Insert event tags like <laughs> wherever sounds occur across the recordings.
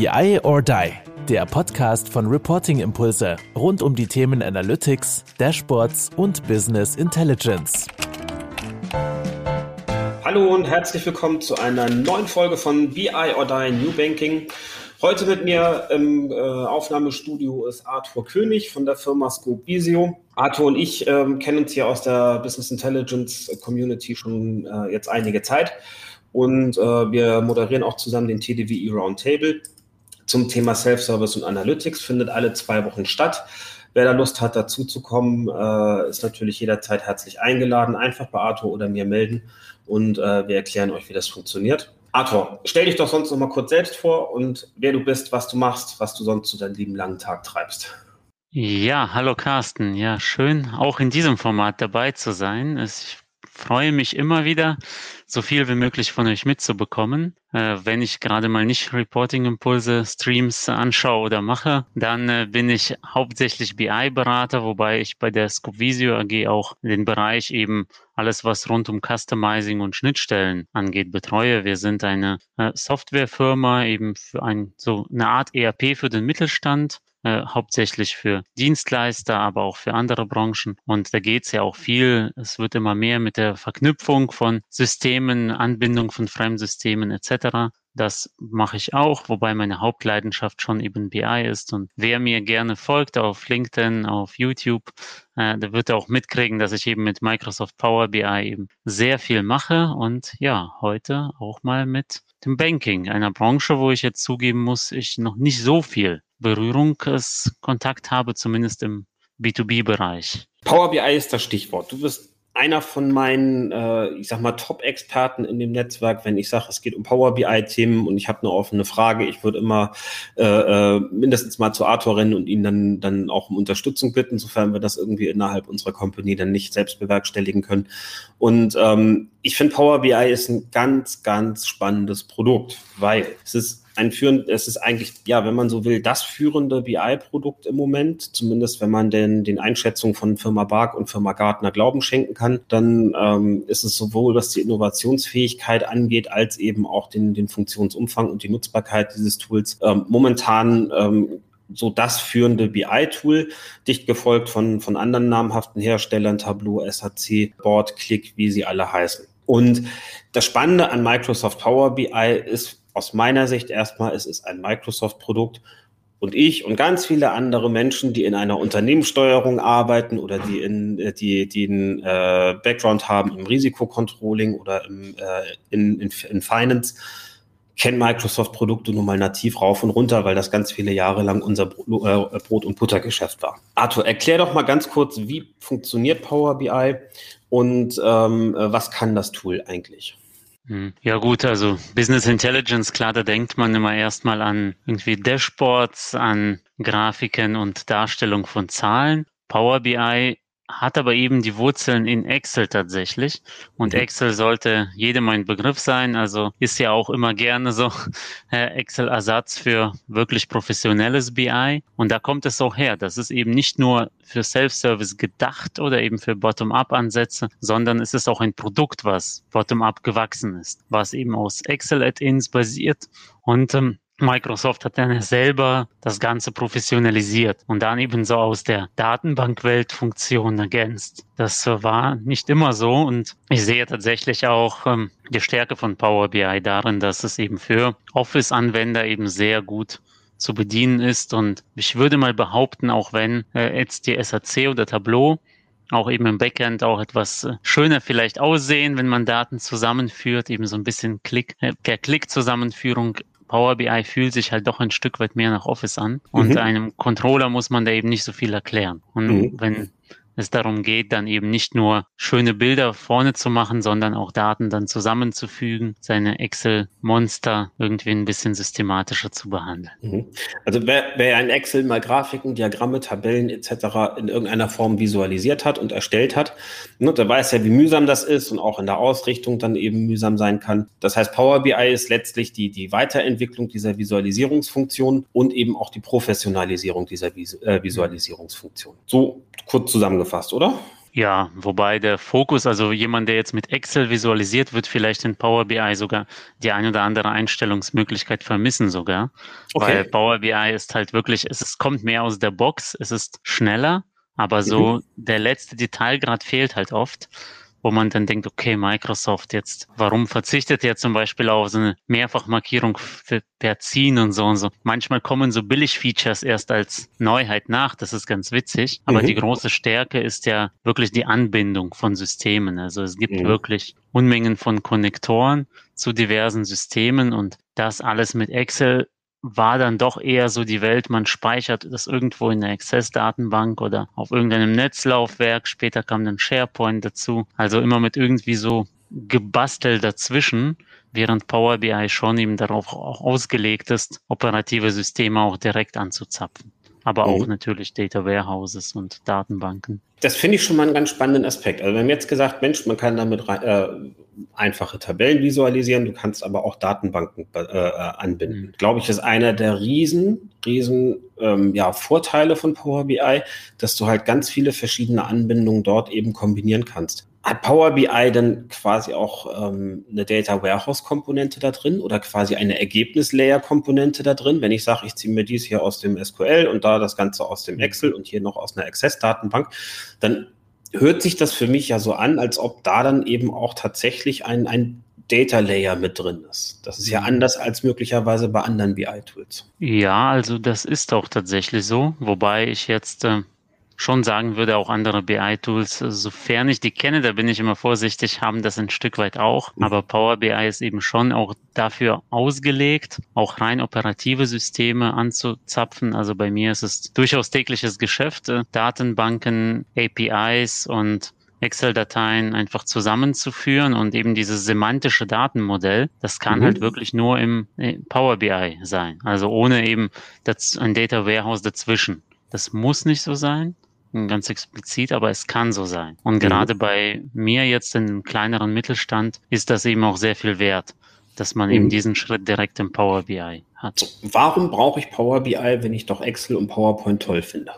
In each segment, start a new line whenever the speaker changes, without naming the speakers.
BI or Die, der Podcast von Reporting Impulse rund um die Themen Analytics, Dashboards und Business Intelligence.
Hallo und herzlich willkommen zu einer neuen Folge von BI or Die New Banking. Heute mit mir im äh, Aufnahmestudio ist Arthur König von der Firma Scope Visio. Arthur und ich ähm, kennen uns hier aus der Business Intelligence Community schon äh, jetzt einige Zeit und äh, wir moderieren auch zusammen den TDWE Roundtable zum Thema Self-Service und Analytics, findet alle zwei Wochen statt. Wer da Lust hat, dazu zu kommen, äh, ist natürlich jederzeit herzlich eingeladen. Einfach bei Arthur oder mir melden und äh, wir erklären euch, wie das funktioniert. Arthur, stell dich doch sonst noch mal kurz selbst vor und wer du bist, was du machst, was du sonst zu deinem lieben langen Tag treibst.
Ja, hallo Carsten. Ja, schön, auch in diesem Format dabei zu sein. Ich freue mich immer wieder, so viel wie möglich von euch mitzubekommen. Äh, wenn ich gerade mal nicht Reporting-Impulse, Streams anschaue oder mache, dann äh, bin ich hauptsächlich BI-Berater, wobei ich bei der Scopevisio AG auch den Bereich eben alles, was rund um Customizing und Schnittstellen angeht, betreue. Wir sind eine äh, Softwarefirma eben für ein, so eine Art ERP für den Mittelstand äh, hauptsächlich für Dienstleister, aber auch für andere Branchen. Und da geht es ja auch viel. Es wird immer mehr mit der Verknüpfung von Systemen, Anbindung von Fremdsystemen etc. Das mache ich auch, wobei meine Hauptleidenschaft schon eben BI ist. Und wer mir gerne folgt auf LinkedIn, auf YouTube, äh, der wird auch mitkriegen, dass ich eben mit Microsoft Power BI eben sehr viel mache. Und ja, heute auch mal mit dem Banking, einer Branche, wo ich jetzt zugeben muss, ich noch nicht so viel Berührungskontakt habe, zumindest im B2B-Bereich.
Power BI ist das Stichwort. Du bist einer von meinen, äh, ich sag mal, Top-Experten in dem Netzwerk, wenn ich sage, es geht um Power BI-Themen und ich habe eine offene Frage. Ich würde immer äh, äh, mindestens mal zu Arthur rennen und ihn dann, dann auch um Unterstützung bitten, sofern wir das irgendwie innerhalb unserer Company dann nicht selbst bewerkstelligen können. Und ähm, ich finde, Power BI ist ein ganz, ganz spannendes Produkt, weil es ist ein führend, es ist eigentlich, ja, wenn man so will, das führende BI-Produkt im Moment, zumindest wenn man denn den Einschätzungen von Firma Bark und Firma Gartner Glauben schenken kann, dann ähm, ist es sowohl, was die Innovationsfähigkeit angeht, als eben auch den, den Funktionsumfang und die Nutzbarkeit dieses Tools ähm, momentan ähm, so das führende BI-Tool, dicht gefolgt von, von anderen namhaften Herstellern, Tableau, SAC, Board, Click, wie sie alle heißen. Und das Spannende an Microsoft Power BI ist aus meiner Sicht erstmal, es ist ein Microsoft-Produkt. Und ich und ganz viele andere Menschen, die in einer Unternehmenssteuerung arbeiten oder die in äh, die, die einen äh, Background haben im Risikocontrolling oder im, äh, in, in, in Finance, kennen Microsoft-Produkte nun mal nativ rauf und runter, weil das ganz viele Jahre lang unser äh, Brot- und Buttergeschäft war. Arthur, erklär doch mal ganz kurz, wie funktioniert Power BI und ähm, äh, was kann das Tool eigentlich?
Hm. Ja gut, also Business Intelligence, klar, da denkt man immer erstmal an irgendwie Dashboards, an Grafiken und Darstellung von Zahlen. Power BI hat aber eben die Wurzeln in Excel tatsächlich. Und mhm. Excel sollte jedem ein Begriff sein. Also ist ja auch immer gerne so <laughs> äh, Excel-Ersatz für wirklich professionelles BI. Und da kommt es auch her. Das ist eben nicht nur für Self-Service gedacht oder eben für Bottom-up-Ansätze, sondern es ist auch ein Produkt, was Bottom-up gewachsen ist, was eben aus Excel-Add-ins basiert. Und ähm, Microsoft hat dann selber das Ganze professionalisiert und dann eben so aus der Datenbankwelt Funktionen ergänzt. Das war nicht immer so und ich sehe tatsächlich auch ähm, die Stärke von Power BI darin, dass es eben für Office-Anwender eben sehr gut zu bedienen ist und ich würde mal behaupten, auch wenn äh, jetzt die SAC oder Tableau auch eben im Backend auch etwas äh, schöner vielleicht aussehen, wenn man Daten zusammenführt, eben so ein bisschen Klick, äh, per Klick-Zusammenführung Power BI fühlt sich halt doch ein Stück weit mehr nach Office an. Und mhm. einem Controller muss man da eben nicht so viel erklären. Und mhm. wenn es darum geht, dann eben nicht nur schöne Bilder vorne zu machen, sondern auch Daten dann zusammenzufügen, seine Excel-Monster irgendwie ein bisschen systematischer zu behandeln.
Mhm. Also wer, wer in Excel mal Grafiken, Diagramme, Tabellen etc. in irgendeiner Form visualisiert hat und erstellt hat, ne, der weiß ja, wie mühsam das ist und auch in der Ausrichtung dann eben mühsam sein kann. Das heißt, Power BI ist letztlich die, die Weiterentwicklung dieser Visualisierungsfunktion und eben auch die Professionalisierung dieser äh, Visualisierungsfunktion. So kurz zusammengefasst, oder?
Ja, wobei der Fokus, also jemand, der jetzt mit Excel visualisiert, wird vielleicht in Power BI sogar die ein oder andere Einstellungsmöglichkeit vermissen sogar. Okay. Weil Power BI ist halt wirklich, es ist, kommt mehr aus der Box, es ist schneller, aber so mhm. der letzte Detailgrad fehlt halt oft wo man dann denkt, okay, Microsoft jetzt, warum verzichtet ihr zum Beispiel auf so eine Mehrfachmarkierung per Ziehen und so und so. Manchmal kommen so Billig-Features erst als Neuheit nach, das ist ganz witzig, aber mhm. die große Stärke ist ja wirklich die Anbindung von Systemen. Also es gibt mhm. wirklich Unmengen von Konnektoren zu diversen Systemen und das alles mit Excel war dann doch eher so die Welt, man speichert das irgendwo in der Access-Datenbank oder auf irgendeinem Netzlaufwerk. Später kam dann SharePoint dazu. Also immer mit irgendwie so gebastelt dazwischen, während Power BI schon eben darauf auch ausgelegt ist, operative Systeme auch direkt anzuzapfen aber auch mhm. natürlich Data Warehouses und Datenbanken.
Das finde ich schon mal einen ganz spannenden Aspekt. Also wir haben jetzt gesagt, Mensch, man kann damit äh, einfache Tabellen visualisieren, du kannst aber auch Datenbanken äh, äh, anbinden. Mhm. Glaube ich, ist einer der riesen, riesen ähm, ja, Vorteile von Power BI, dass du halt ganz viele verschiedene Anbindungen dort eben kombinieren kannst. Hat Power BI dann quasi auch ähm, eine Data Warehouse Komponente da drin oder quasi eine Ergebnislayer Komponente da drin? Wenn ich sage, ich ziehe mir dies hier aus dem SQL und da das Ganze aus dem Excel und hier noch aus einer Access Datenbank, dann hört sich das für mich ja so an, als ob da dann eben auch tatsächlich ein, ein Data Layer mit drin ist. Das ist ja mhm. anders als möglicherweise bei anderen BI-Tools.
Ja, also das ist auch tatsächlich so, wobei ich jetzt äh, schon sagen würde, auch andere BI-Tools, sofern ich die kenne, da bin ich immer vorsichtig, haben das ein Stück weit auch. Mhm. Aber Power BI ist eben schon auch dafür ausgelegt, auch rein operative Systeme anzuzapfen. Also bei mir ist es durchaus tägliches Geschäft, äh, Datenbanken, APIs und Excel-Dateien einfach zusammenzuführen und eben dieses semantische Datenmodell, das kann mhm. halt wirklich nur im äh, Power BI sein. Also ohne eben das, ein Data Warehouse dazwischen. Das muss nicht so sein ganz explizit, aber es kann so sein. Und mhm. gerade bei mir jetzt im kleineren Mittelstand ist das eben auch sehr viel wert, dass man mhm. eben diesen Schritt direkt im Power BI hat.
Warum brauche ich Power BI, wenn ich doch Excel und PowerPoint toll finde?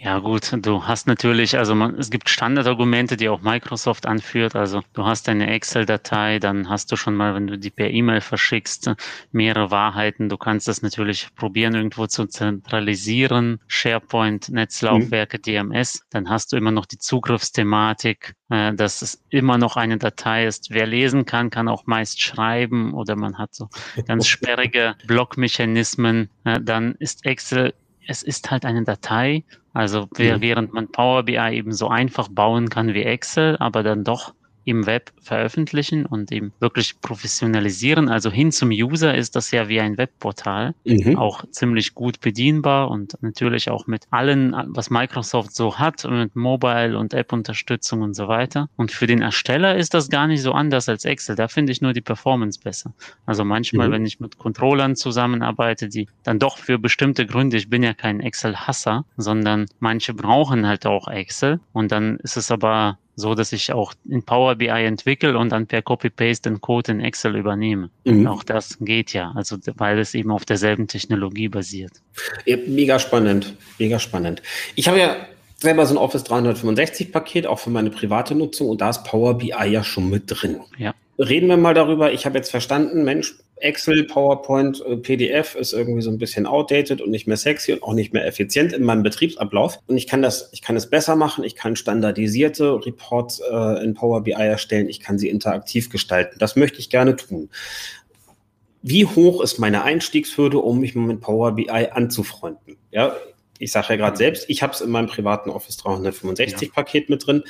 Ja gut, du hast natürlich, also man, es gibt Standardargumente, die auch Microsoft anführt. Also du hast eine Excel-Datei, dann hast du schon mal, wenn du die per E-Mail verschickst, mehrere Wahrheiten. Du kannst das natürlich probieren, irgendwo zu zentralisieren. SharePoint, Netzlaufwerke, mhm. DMS. Dann hast du immer noch die Zugriffsthematik, äh, dass es immer noch eine Datei ist. Wer lesen kann, kann auch meist schreiben oder man hat so ganz <laughs> sperrige Blockmechanismen. Äh, dann ist Excel es ist halt eine Datei. Also während man Power BI eben so einfach bauen kann wie Excel, aber dann doch im Web veröffentlichen und eben wirklich professionalisieren. Also hin zum User ist das ja wie ein Webportal, mhm. auch ziemlich gut bedienbar und natürlich auch mit allen, was Microsoft so hat, mit Mobile und App-Unterstützung und so weiter. Und für den Ersteller ist das gar nicht so anders als Excel. Da finde ich nur die Performance besser. Also manchmal, mhm. wenn ich mit Controllern zusammenarbeite, die dann doch für bestimmte Gründe, ich bin ja kein Excel-Hasser, sondern manche brauchen halt auch Excel und dann ist es aber so dass ich auch in Power BI entwickle und dann per Copy-Paste den Code in Excel übernehme. Mhm. Auch das geht ja, also weil es eben auf derselben Technologie basiert.
Ja, mega spannend, mega spannend. Ich habe ja selber so ein Office 365 Paket, auch für meine private Nutzung und da ist Power BI ja schon mit drin. Ja. Reden wir mal darüber. Ich habe jetzt verstanden, Mensch, Excel, PowerPoint, äh, PDF ist irgendwie so ein bisschen outdated und nicht mehr sexy und auch nicht mehr effizient in meinem Betriebsablauf. Und ich kann das, ich kann es besser machen. Ich kann standardisierte Reports äh, in Power BI erstellen. Ich kann sie interaktiv gestalten. Das möchte ich gerne tun. Wie hoch ist meine Einstiegshürde, um mich mit Power BI anzufreunden? Ja, ich sage ja gerade selbst, ich habe es in meinem privaten Office 365 ja. Paket mit drin.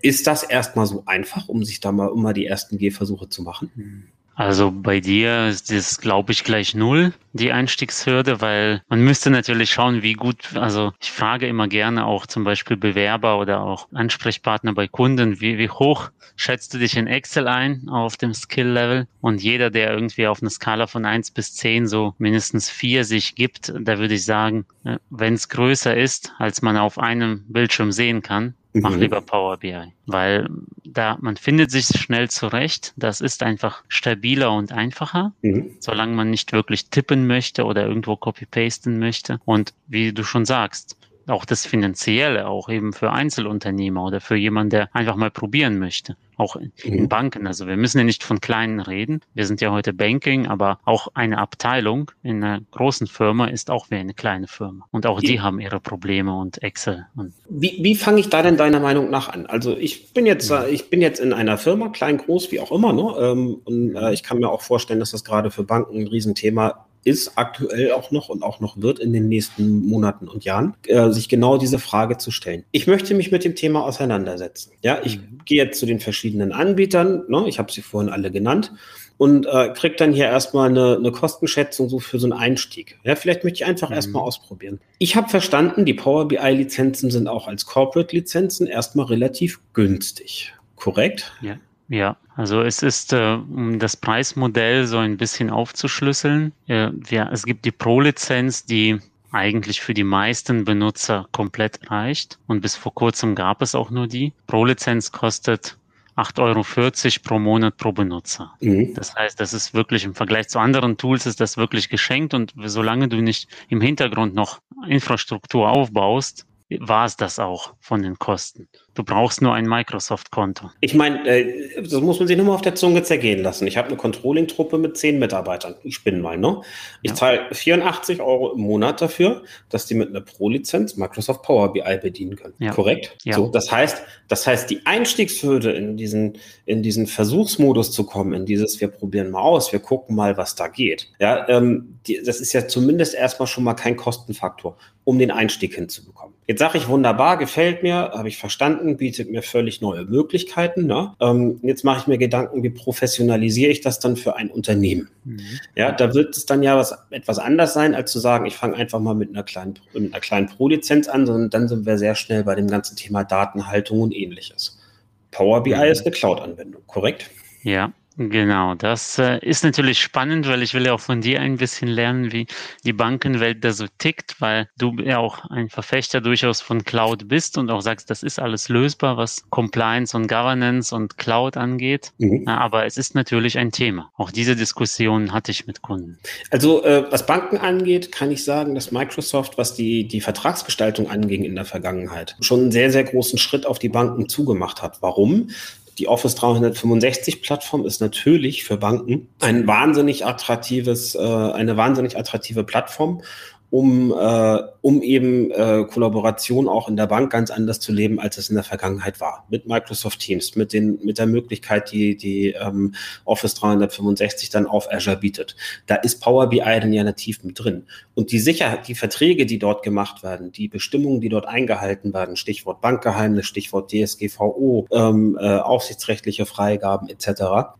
Ist das erstmal so einfach, um sich da mal immer die ersten Gehversuche zu machen?
Also bei dir ist das, glaube ich, gleich null, die Einstiegshürde, weil man müsste natürlich schauen, wie gut, also ich frage immer gerne auch zum Beispiel Bewerber oder auch Ansprechpartner bei Kunden, wie, wie hoch schätzt du dich in Excel ein auf dem Skill-Level? Und jeder, der irgendwie auf einer Skala von eins bis zehn so mindestens vier sich gibt, da würde ich sagen, äh, wenn es größer ist, als man auf einem Bildschirm sehen kann, Mach mhm. lieber Power BI, weil da man findet sich schnell zurecht. Das ist einfach stabiler und einfacher, mhm. solange man nicht wirklich tippen möchte oder irgendwo copy-pasten möchte. Und wie du schon sagst, auch das Finanzielle, auch eben für Einzelunternehmer oder für jemanden, der einfach mal probieren möchte. Auch in, mhm. Banken. Also wir müssen ja nicht von kleinen reden. Wir sind ja heute Banking, aber auch eine Abteilung in einer großen Firma ist auch wie eine kleine Firma. Und auch die haben ihre Probleme und Excel. Und
wie, wie fange ich da denn deiner Meinung nach an? Also ich bin jetzt, mhm. ich bin jetzt in einer Firma, klein, groß, wie auch immer, ne? Ähm, und äh, ich kann mir auch vorstellen, dass das gerade für Banken ein Riesenthema ist aktuell auch noch und auch noch wird in den nächsten Monaten und Jahren, äh, sich genau diese Frage zu stellen. Ich möchte mich mit dem Thema auseinandersetzen. Ja, ich mhm. gehe jetzt zu den verschiedenen Anbietern, ne, ich habe sie vorhin alle genannt, und äh, kriege dann hier erstmal eine, eine Kostenschätzung so für so einen Einstieg. Ja, vielleicht möchte ich einfach mhm. erstmal ausprobieren. Ich habe verstanden, die Power BI-Lizenzen sind auch als Corporate-Lizenzen erstmal relativ günstig. Korrekt?
Ja. Ja, also es ist, äh, um das Preismodell so ein bisschen aufzuschlüsseln, äh, ja, es gibt die Pro-Lizenz, die eigentlich für die meisten Benutzer komplett reicht. Und bis vor kurzem gab es auch nur die. Pro-Lizenz kostet 8,40 Euro pro Monat pro Benutzer. Mhm. Das heißt, das ist wirklich im Vergleich zu anderen Tools ist das wirklich geschenkt und solange du nicht im Hintergrund noch Infrastruktur aufbaust, war es das auch von den Kosten. Du brauchst nur ein Microsoft-Konto.
Ich meine, äh, das muss man sich nur mal auf der Zunge zergehen lassen. Ich habe eine Controlling-Truppe mit zehn Mitarbeitern. Ich bin mal, ne? Ich ja. zahle 84 Euro im Monat dafür, dass die mit einer Pro-Lizenz Microsoft Power BI bedienen können. Ja. Korrekt? Ja. So, das heißt, das heißt, die Einstiegshürde in diesen, in diesen Versuchsmodus zu kommen, in dieses, wir probieren mal aus, wir gucken mal, was da geht. Ja, ähm, die, das ist ja zumindest erstmal schon mal kein Kostenfaktor, um den Einstieg hinzubekommen. Jetzt sage ich wunderbar, gefällt mir, habe ich verstanden Gedanken, bietet mir völlig neue Möglichkeiten. Ne? Ähm, jetzt mache ich mir Gedanken, wie professionalisiere ich das dann für ein Unternehmen? Mhm. Ja, da wird es dann ja was, etwas anders sein, als zu sagen, ich fange einfach mal mit einer kleinen, mit einer kleinen Pro-Lizenz an, sondern dann sind wir sehr schnell bei dem ganzen Thema Datenhaltung und ähnliches. Power BI mhm. ist eine Cloud-Anwendung, korrekt?
Ja, Genau, das äh, ist natürlich spannend, weil ich will ja auch von dir ein bisschen lernen, wie die Bankenwelt da so tickt, weil du ja auch ein Verfechter durchaus von Cloud bist und auch sagst, das ist alles lösbar, was Compliance und Governance und Cloud angeht. Mhm. Aber es ist natürlich ein Thema. Auch diese Diskussion hatte ich mit Kunden.
Also äh, was Banken angeht, kann ich sagen, dass Microsoft, was die, die Vertragsgestaltung anging in der Vergangenheit, schon einen sehr, sehr großen Schritt auf die Banken zugemacht hat. Warum? Die Office 365 Plattform ist natürlich für Banken ein wahnsinnig attraktives, äh, eine wahnsinnig attraktive Plattform um, äh, um eben äh, Kollaboration auch in der Bank ganz anders zu leben, als es in der Vergangenheit war. Mit Microsoft Teams, mit, den, mit der Möglichkeit, die, die ähm, Office 365 dann auf Azure bietet. Da ist Power BI dann ja nativ mit drin. Und die Sicherheit, die Verträge, die dort gemacht werden, die Bestimmungen, die dort eingehalten werden, Stichwort Bankgeheimnis, Stichwort DSGVO, ähm, äh, aufsichtsrechtliche Freigaben etc.,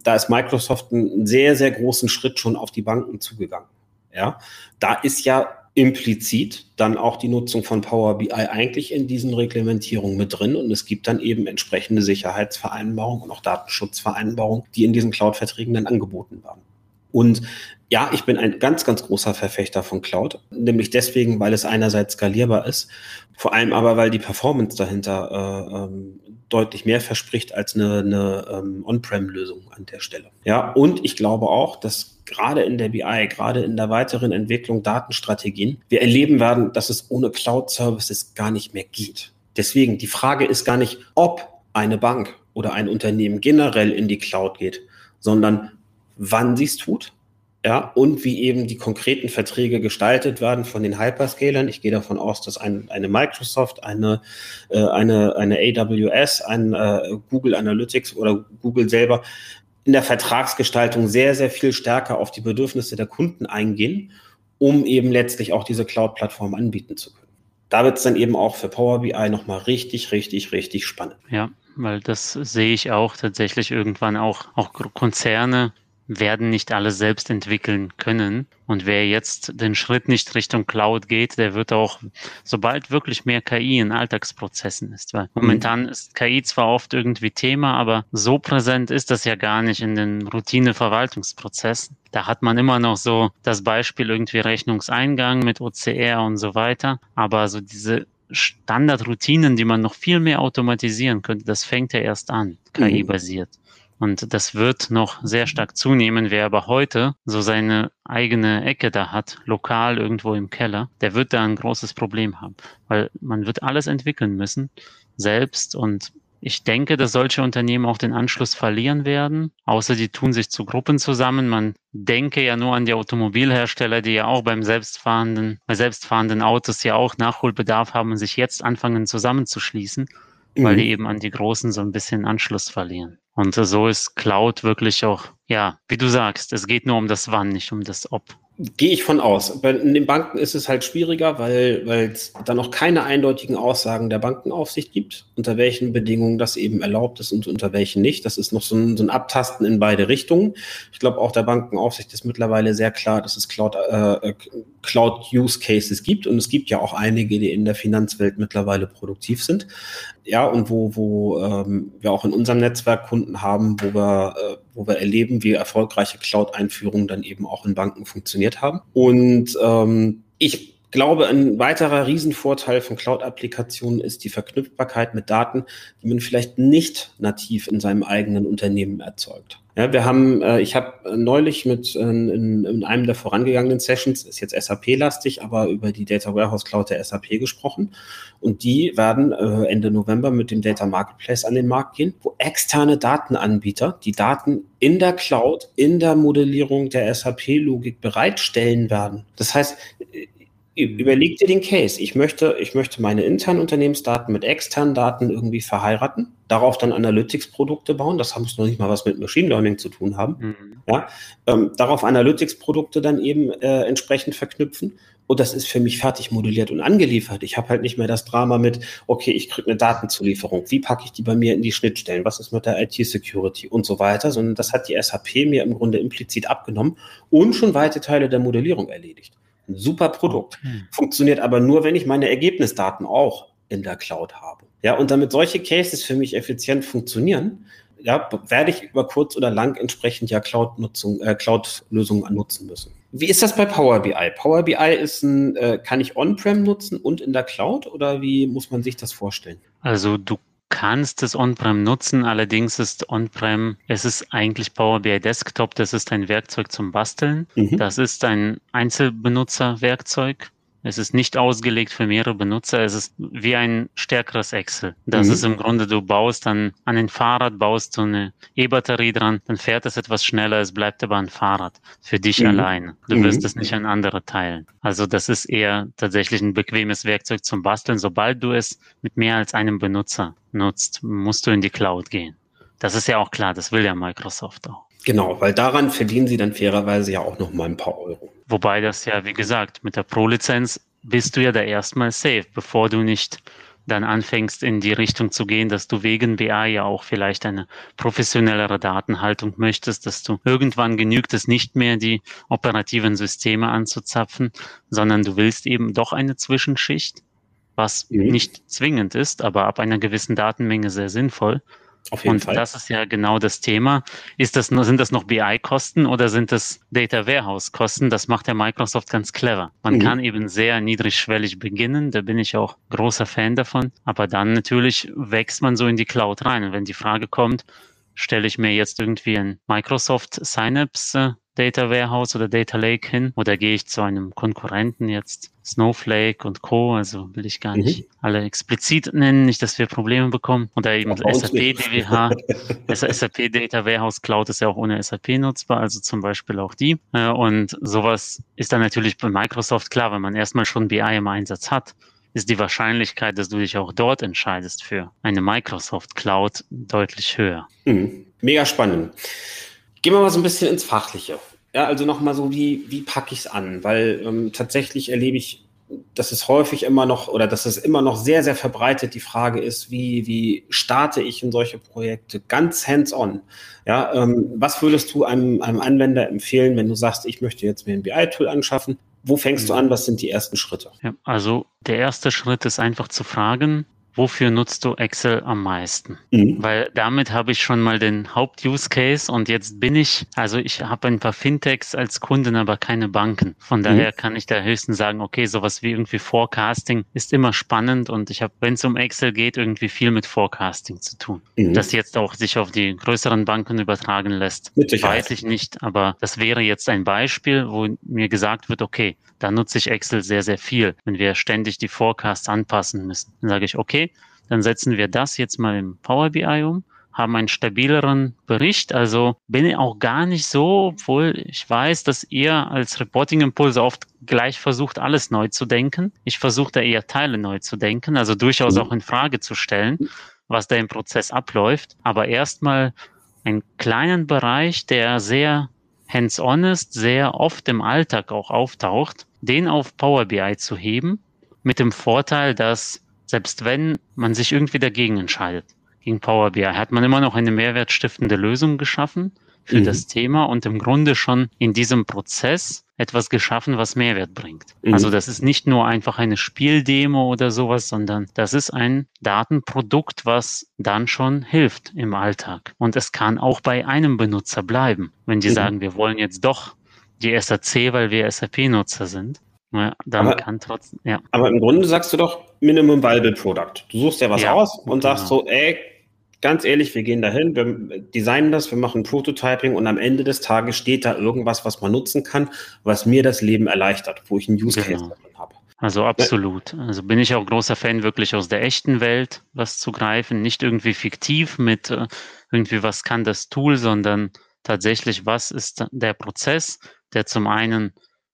da ist Microsoft einen sehr, sehr großen Schritt schon auf die Banken zugegangen. Ja, da ist ja implizit dann auch die Nutzung von Power BI eigentlich in diesen Reglementierungen mit drin und es gibt dann eben entsprechende Sicherheitsvereinbarungen und auch Datenschutzvereinbarungen, die in diesen Cloud-Verträgen dann angeboten werden. Und ja, ich bin ein ganz, ganz großer Verfechter von Cloud, nämlich deswegen, weil es einerseits skalierbar ist, vor allem aber, weil die Performance dahinter äh, ähm, deutlich mehr verspricht als eine, eine ähm, On-Prem-Lösung an der Stelle. Ja, und ich glaube auch, dass gerade in der BI, gerade in der weiteren Entwicklung Datenstrategien, wir erleben werden, dass es ohne Cloud-Services gar nicht mehr geht. Deswegen, die Frage ist gar nicht, ob eine Bank oder ein Unternehmen generell in die Cloud geht, sondern wann sie es tut, ja, und wie eben die konkreten Verträge gestaltet werden von den Hyperscalern. Ich gehe davon aus, dass ein, eine Microsoft, eine, äh, eine, eine AWS, ein äh, Google Analytics oder Google selber in der Vertragsgestaltung sehr, sehr viel stärker auf die Bedürfnisse der Kunden eingehen, um eben letztlich auch diese Cloud-Plattform anbieten zu können. Da wird es dann eben auch für Power BI nochmal richtig, richtig, richtig spannend.
Ja, weil das sehe ich auch tatsächlich irgendwann auch, auch Konzerne werden nicht alle selbst entwickeln können. Und wer jetzt den Schritt nicht Richtung Cloud geht, der wird auch, sobald wirklich mehr KI in Alltagsprozessen ist, weil mhm. momentan ist KI zwar oft irgendwie Thema, aber so präsent ist das ja gar nicht in den Routine-Verwaltungsprozessen. Da hat man immer noch so das Beispiel irgendwie Rechnungseingang mit OCR und so weiter. Aber so diese Standardroutinen, die man noch viel mehr automatisieren könnte, das fängt ja erst an, KI-basiert. Und das wird noch sehr stark zunehmen. Wer aber heute so seine eigene Ecke da hat, lokal irgendwo im Keller, der wird da ein großes Problem haben, weil man wird alles entwickeln müssen selbst und ich denke, dass solche Unternehmen auch den Anschluss verlieren werden, außer die tun sich zu Gruppen zusammen. Man denke ja nur an die Automobilhersteller, die ja auch beim selbstfahrenden, bei selbstfahrenden Autos ja auch Nachholbedarf haben und sich jetzt anfangen zusammenzuschließen, mhm. weil die eben an die Großen so ein bisschen Anschluss verlieren. Und so ist Cloud wirklich auch, ja, wie du sagst, es geht nur um das Wann, nicht um das Ob.
Gehe ich von aus. Bei den Banken ist es halt schwieriger, weil es da noch keine eindeutigen Aussagen der Bankenaufsicht gibt, unter welchen Bedingungen das eben erlaubt ist und unter welchen nicht. Das ist noch so ein, so ein Abtasten in beide Richtungen. Ich glaube, auch der Bankenaufsicht ist mittlerweile sehr klar, dass es Cloud, äh, Cloud Use Cases gibt und es gibt ja auch einige, die in der Finanzwelt mittlerweile produktiv sind. Ja, und wo, wo ähm, wir auch in unserem Netzwerk Kunden haben, wo wir, äh, wo wir erleben, wie erfolgreiche Cloud-Einführungen dann eben auch in Banken funktioniert haben. Und ähm, ich glaube, ein weiterer Riesenvorteil von Cloud-Applikationen ist die Verknüpfbarkeit mit Daten, die man vielleicht nicht nativ in seinem eigenen Unternehmen erzeugt. Ja, wir haben, äh, ich habe neulich mit äh, in, in, einem der vorangegangenen Sessions, ist jetzt SAP-lastig, aber über die Data Warehouse Cloud der SAP gesprochen. Und die werden äh, Ende November mit dem Data Marketplace an den Markt gehen, wo externe Datenanbieter die Daten in der Cloud, in der Modellierung der SAP-Logik bereitstellen werden. Das heißt, überleg dir den Case. Ich möchte, ich möchte meine internen Unternehmensdaten mit externen Daten irgendwie verheiraten, darauf dann Analytics-Produkte bauen. Das muss noch nicht mal was mit Machine Learning zu tun haben. Mhm. Ja, ähm, darauf Analytics-Produkte dann eben äh, entsprechend verknüpfen. Und das ist für mich fertig modelliert und angeliefert. Ich habe halt nicht mehr das Drama mit, okay, ich kriege eine Datenzulieferung. Wie packe ich die bei mir in die Schnittstellen? Was ist mit der IT-Security und so weiter? Sondern das hat die SAP mir im Grunde implizit abgenommen und schon weite Teile der Modellierung erledigt. Ein super Produkt. Okay. Funktioniert aber nur, wenn ich meine Ergebnisdaten auch in der Cloud habe. Ja, und damit solche Cases für mich effizient funktionieren, ja, werde ich über kurz oder lang entsprechend ja Cloud-Nutzung, äh, Cloud-Lösungen nutzen müssen. Wie ist das bei Power BI? Power BI ist ein, äh, kann ich on-prem nutzen und in der Cloud oder wie muss man sich das vorstellen?
Also du kannst es on-prem nutzen, allerdings ist on-prem, es ist eigentlich Power BI Desktop, das ist ein Werkzeug zum Basteln. Mhm. Das ist ein Einzelbenutzerwerkzeug. Es ist nicht ausgelegt für mehrere Benutzer. Es ist wie ein stärkeres Excel. Das mhm. ist im Grunde, du baust dann an ein Fahrrad, baust so eine E-Batterie dran, dann fährt es etwas schneller, es bleibt aber ein Fahrrad für dich mhm. allein. Du mhm. wirst es nicht an andere teilen. Also das ist eher tatsächlich ein bequemes Werkzeug zum Basteln. Sobald du es mit mehr als einem Benutzer nutzt, musst du in die Cloud gehen. Das ist ja auch klar, das will ja Microsoft auch.
Genau, weil daran verdienen sie dann fairerweise ja auch noch mal ein paar Euro.
Wobei das ja, wie gesagt, mit der Pro-Lizenz bist du ja da erstmal safe, bevor du nicht dann anfängst in die Richtung zu gehen, dass du wegen BA ja auch vielleicht eine professionellere Datenhaltung möchtest, dass du irgendwann genügt es nicht mehr, die operativen Systeme anzuzapfen, sondern du willst eben doch eine Zwischenschicht, was mhm. nicht zwingend ist, aber ab einer gewissen Datenmenge sehr sinnvoll. Auf jeden und Fall. das ist ja genau das Thema. Ist das sind das noch BI-Kosten oder sind das Data Warehouse-Kosten? Das macht ja Microsoft ganz clever. Man mhm. kann eben sehr niedrigschwellig beginnen. Da bin ich auch großer Fan davon. Aber dann natürlich wächst man so in die Cloud rein. Und wenn die Frage kommt, stelle ich mir jetzt irgendwie ein Microsoft Synapse Data Warehouse oder Data Lake hin oder gehe ich zu einem Konkurrenten jetzt Snowflake und Co. Also will ich gar nicht mhm. alle explizit nennen, nicht, dass wir Probleme bekommen. Oder eben SAP DWH. SAP Data Warehouse Cloud ist ja auch ohne SAP nutzbar, also zum Beispiel auch die. Äh, und sowas ist dann natürlich bei Microsoft klar, wenn man erstmal schon BI im Einsatz hat ist die Wahrscheinlichkeit, dass du dich auch dort entscheidest für eine Microsoft Cloud deutlich höher.
Mhm. Mega spannend. Gehen wir mal so ein bisschen ins Fachliche. Ja, also nochmal so, wie, wie packe ich es an? Weil ähm, tatsächlich erlebe ich, dass es häufig immer noch oder dass es immer noch sehr, sehr verbreitet die Frage ist, wie, wie starte ich in solche Projekte ganz hands-on? Ja, ähm, was würdest du einem, einem Anwender empfehlen, wenn du sagst, ich möchte jetzt mir ein BI-Tool anschaffen? Wo fängst du mhm. an? Was sind die ersten Schritte?
Ja, also der erste Schritt ist einfach zu fragen, wofür nutzt du Excel am meisten? Mhm. Weil damit habe ich schon mal den Haupt-Use-Case und jetzt bin ich, also ich habe ein paar Fintechs als Kunden, aber keine Banken. Von daher mhm. kann ich da höchstens sagen, okay, sowas wie irgendwie Forecasting ist immer spannend und ich habe, wenn es um Excel geht, irgendwie viel mit Forecasting zu tun. Mhm. Das jetzt auch sich auf die größeren Banken übertragen lässt, weiß ich nicht, aber das wäre jetzt ein Beispiel, wo mir gesagt wird, okay, da nutze ich Excel sehr, sehr viel, wenn wir ständig die Forecasts anpassen müssen. Dann sage ich, okay, dann setzen wir das jetzt mal im Power BI um, haben einen stabileren Bericht. Also bin ich auch gar nicht so, obwohl ich weiß, dass ihr als Reporting-Impulse oft gleich versucht, alles neu zu denken. Ich versuche da eher Teile neu zu denken, also durchaus mhm. auch in Frage zu stellen, was da im Prozess abläuft. Aber erstmal einen kleinen Bereich, der sehr hands-on ist, sehr oft im Alltag auch auftaucht, den auf Power BI zu heben, mit dem Vorteil, dass selbst wenn man sich irgendwie dagegen entscheidet, gegen Power BI, hat man immer noch eine mehrwertstiftende Lösung geschaffen für mhm. das Thema und im Grunde schon in diesem Prozess etwas geschaffen, was Mehrwert bringt. Mhm. Also das ist nicht nur einfach eine Spieldemo oder sowas, sondern das ist ein Datenprodukt, was dann schon hilft im Alltag. Und es kann auch bei einem Benutzer bleiben. Wenn die mhm. sagen, wir wollen jetzt doch die SAC, weil wir SAP-Nutzer sind, ja, dann aber, kann trotzdem, ja.
Aber im Grunde sagst du doch Minimum Viable Product. Du suchst ja was ja, aus und sagst genau. so, ey, ganz ehrlich, wir gehen dahin, wir designen das, wir machen Prototyping und am Ende des Tages steht da irgendwas, was man nutzen kann, was mir das Leben erleichtert, wo ich einen Use Case genau.
darin habe. Also absolut. Also bin ich auch großer Fan, wirklich aus der echten Welt was zu greifen, nicht irgendwie fiktiv mit äh, irgendwie, was kann das Tool, sondern tatsächlich, was ist der Prozess, der zum einen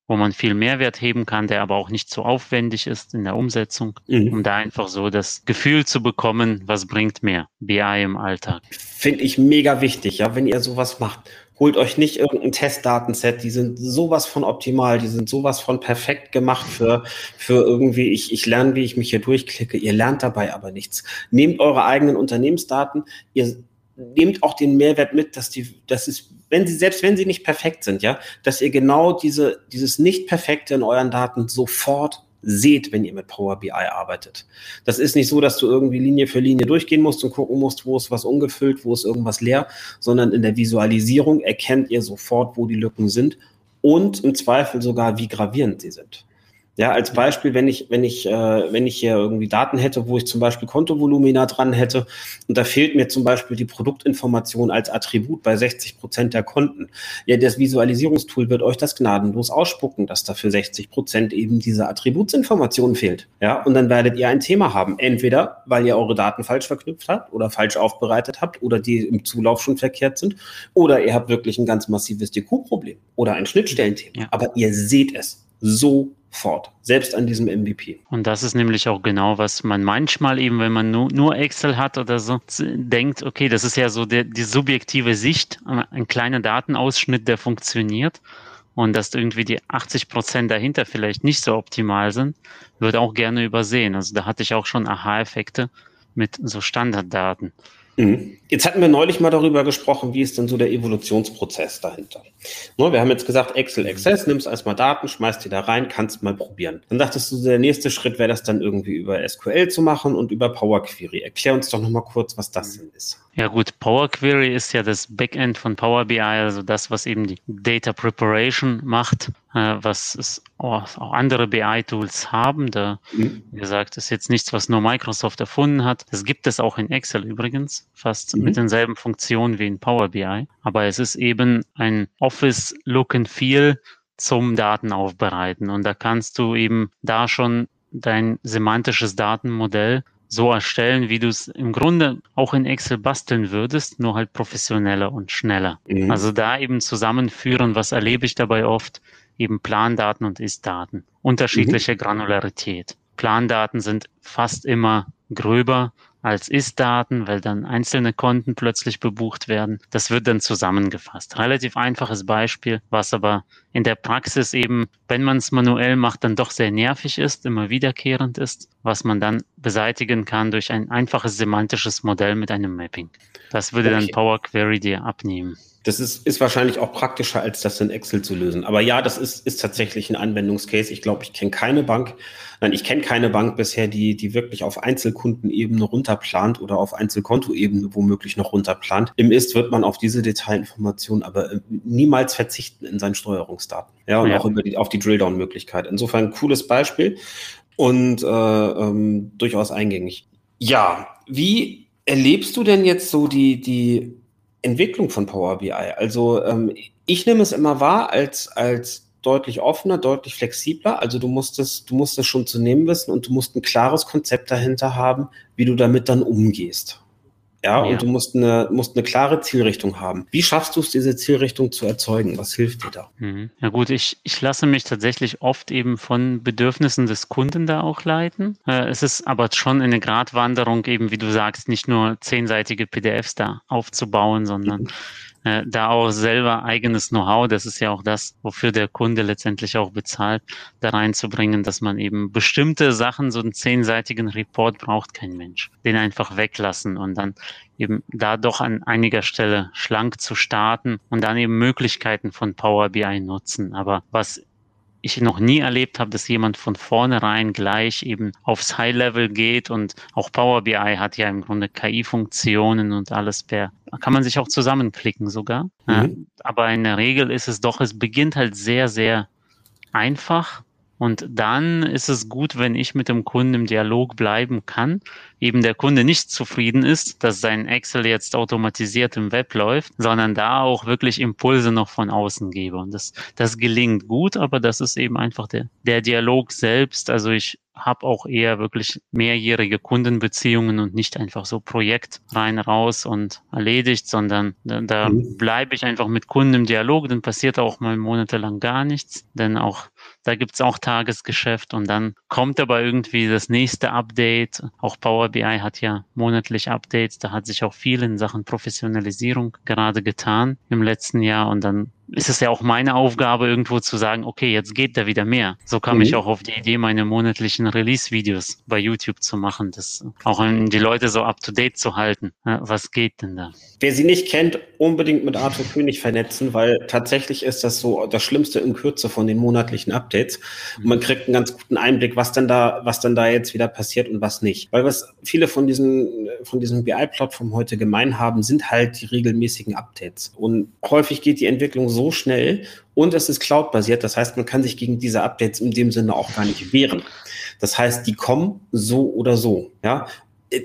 wo man viel Mehrwert heben kann, der aber auch nicht so aufwendig ist in der Umsetzung, mhm. um da einfach so das Gefühl zu bekommen, was bringt mehr BI im Alltag.
Finde ich mega wichtig, ja, wenn ihr sowas macht. Holt euch nicht irgendein Testdatenset, die sind sowas von optimal, die sind sowas von perfekt gemacht für, für irgendwie, ich, ich lerne, wie ich mich hier durchklicke, ihr lernt dabei aber nichts. Nehmt eure eigenen Unternehmensdaten, ihr nehmt auch den Mehrwert mit, dass die, das ist, wenn sie, selbst wenn sie nicht perfekt sind, ja, dass ihr genau diese, dieses Nicht-Perfekte in euren Daten sofort seht, wenn ihr mit Power BI arbeitet. Das ist nicht so, dass du irgendwie Linie für Linie durchgehen musst und gucken musst, wo ist was ungefüllt, wo ist irgendwas leer, sondern in der Visualisierung erkennt ihr sofort, wo die Lücken sind und im Zweifel sogar, wie gravierend sie sind. Ja, als Beispiel, wenn ich, wenn ich, äh, wenn ich hier irgendwie Daten hätte, wo ich zum Beispiel Kontovolumina dran hätte und da fehlt mir zum Beispiel die Produktinformation als Attribut bei 60 Prozent der Konten. Ja, das Visualisierungstool wird euch das gnadenlos ausspucken, dass da für 60 Prozent eben diese Attributsinformation fehlt. Ja, und dann werdet ihr ein Thema haben. Entweder, weil ihr eure Daten falsch verknüpft habt oder falsch aufbereitet habt oder die im Zulauf schon verkehrt sind oder ihr habt wirklich ein ganz massives DQ-Problem oder ein Schnittstellenthema. Ja. Aber ihr seht es so fort, selbst an diesem MVP.
Und das ist nämlich auch genau, was man manchmal eben, wenn man nur, nur Excel hat oder so, denkt, okay, das ist ja so der, die subjektive Sicht, ein kleiner Datenausschnitt, der funktioniert und dass irgendwie die 80 Prozent dahinter vielleicht nicht so optimal sind, wird auch gerne übersehen. Also da hatte ich auch schon Aha-Effekte mit so Standarddaten.
Mhm. Jetzt hatten wir neulich mal darüber gesprochen, wie ist denn so der Evolutionsprozess dahinter. Ne, wir haben jetzt gesagt, Excel Access, nimmst erstmal Daten, schmeißt die da rein, kannst mal probieren. Dann dachtest du, der nächste Schritt wäre das dann irgendwie über SQL zu machen und über Power Query. Erklär uns doch nochmal kurz, was das denn ist.
Ja gut, Power Query ist ja das Backend von Power BI, also das, was eben die Data Preparation macht, äh, was es auch, auch andere BI-Tools haben. Da, mhm. wie gesagt, ist jetzt nichts, was nur Microsoft erfunden hat. Das gibt es auch in Excel übrigens, fast mhm. mit denselben Funktionen wie in Power BI. Aber es ist eben ein Office Look and Feel zum Datenaufbereiten. Und da kannst du eben da schon dein semantisches Datenmodell so erstellen, wie du es im Grunde auch in Excel basteln würdest, nur halt professioneller und schneller. Mhm. Also da eben zusammenführen, was erlebe ich dabei oft, eben Plandaten und Ist-Daten, unterschiedliche mhm. Granularität. Plandaten sind fast immer gröber als Ist-Daten, weil dann einzelne Konten plötzlich bebucht werden. Das wird dann zusammengefasst. Relativ einfaches Beispiel, was aber in der Praxis eben, wenn man es manuell macht, dann doch sehr nervig ist, immer wiederkehrend ist, was man dann beseitigen kann durch ein einfaches semantisches Modell mit einem Mapping. Das würde okay. dann Power Query dir abnehmen.
Das ist, ist wahrscheinlich auch praktischer, als das in Excel zu lösen. Aber ja, das ist, ist tatsächlich ein Anwendungscase. Ich glaube, ich kenne keine Bank, nein, ich kenne keine Bank bisher, die, die wirklich auf Einzelkundenebene runterplant oder auf Einzelkontoebene womöglich noch runterplant. Im Ist wird man auf diese Detailinformationen aber äh, niemals verzichten in seinen Steuerungsdaten. Ja, und ja. auch über die, auf die Drilldown-Möglichkeit. Insofern ein cooles Beispiel und äh, ähm, durchaus eingängig. Ja, wie erlebst du denn jetzt so die, die Entwicklung von Power BI. Also ähm, ich nehme es immer wahr als, als deutlich offener, deutlich flexibler. Also du musst es, du musst es schon zu nehmen wissen und du musst ein klares Konzept dahinter haben, wie du damit dann umgehst. Ja, ja, und du musst eine, musst eine klare Zielrichtung haben. Wie schaffst du es, diese Zielrichtung zu erzeugen? Was hilft dir da?
Mhm. Ja gut, ich, ich lasse mich tatsächlich oft eben von Bedürfnissen des Kunden da auch leiten. Äh, es ist aber schon eine Gratwanderung, eben wie du sagst, nicht nur zehnseitige PDFs da aufzubauen, sondern mhm äh, da auch selber eigenes Know-how, das ist ja auch das, wofür der Kunde letztendlich auch bezahlt, da reinzubringen, dass man eben bestimmte Sachen, so einen zehnseitigen Report braucht kein Mensch. Den einfach weglassen und dann eben da doch an einiger Stelle schlank zu starten und dann eben Möglichkeiten von Power BI nutzen. Aber was ich noch nie erlebt habe, dass jemand von vornherein gleich eben aufs High-Level geht und auch Power BI hat ja im Grunde KI-Funktionen und alles per, kann man sich auch zusammenklicken sogar. Mhm. Aber in der Regel ist es doch, es beginnt halt sehr, sehr einfach und dann ist es gut, wenn ich mit dem Kunden im Dialog bleiben kann. Eben der Kunde nicht zufrieden ist, dass sein Excel jetzt automatisiert im Web läuft, sondern da auch wirklich Impulse noch von außen gebe. Und das, das gelingt gut, aber das ist eben einfach der, der Dialog selbst. Also ich habe auch eher wirklich mehrjährige Kundenbeziehungen und nicht einfach so Projekt rein, raus und erledigt, sondern da, da mhm. bleibe ich einfach mit Kunden im Dialog, dann passiert auch mal monatelang gar nichts, denn auch da gibt's auch Tagesgeschäft und dann kommt aber irgendwie das nächste Update. Auch Power BI hat ja monatlich Updates. Da hat sich auch viel in Sachen Professionalisierung gerade getan im letzten Jahr und dann ist es ja auch meine Aufgabe, irgendwo zu sagen, okay, jetzt geht da wieder mehr. So kam mhm. ich auch auf die Idee, meine monatlichen Release-Videos bei YouTube zu machen, das auch um die Leute so up-to-date zu halten. Was geht denn da?
Wer sie nicht kennt, unbedingt mit Arthur König vernetzen, weil tatsächlich ist das so das Schlimmste in Kürze von den monatlichen Updates. Und man kriegt einen ganz guten Einblick, was dann da, was dann da jetzt wieder passiert und was nicht. Weil was viele von diesen, von diesen BI-Plattformen heute gemein haben, sind halt die regelmäßigen Updates. Und häufig geht die Entwicklung so schnell und es ist cloud-basiert. Das heißt, man kann sich gegen diese Updates in dem Sinne auch gar nicht wehren. Das heißt, die kommen so oder so. Ja,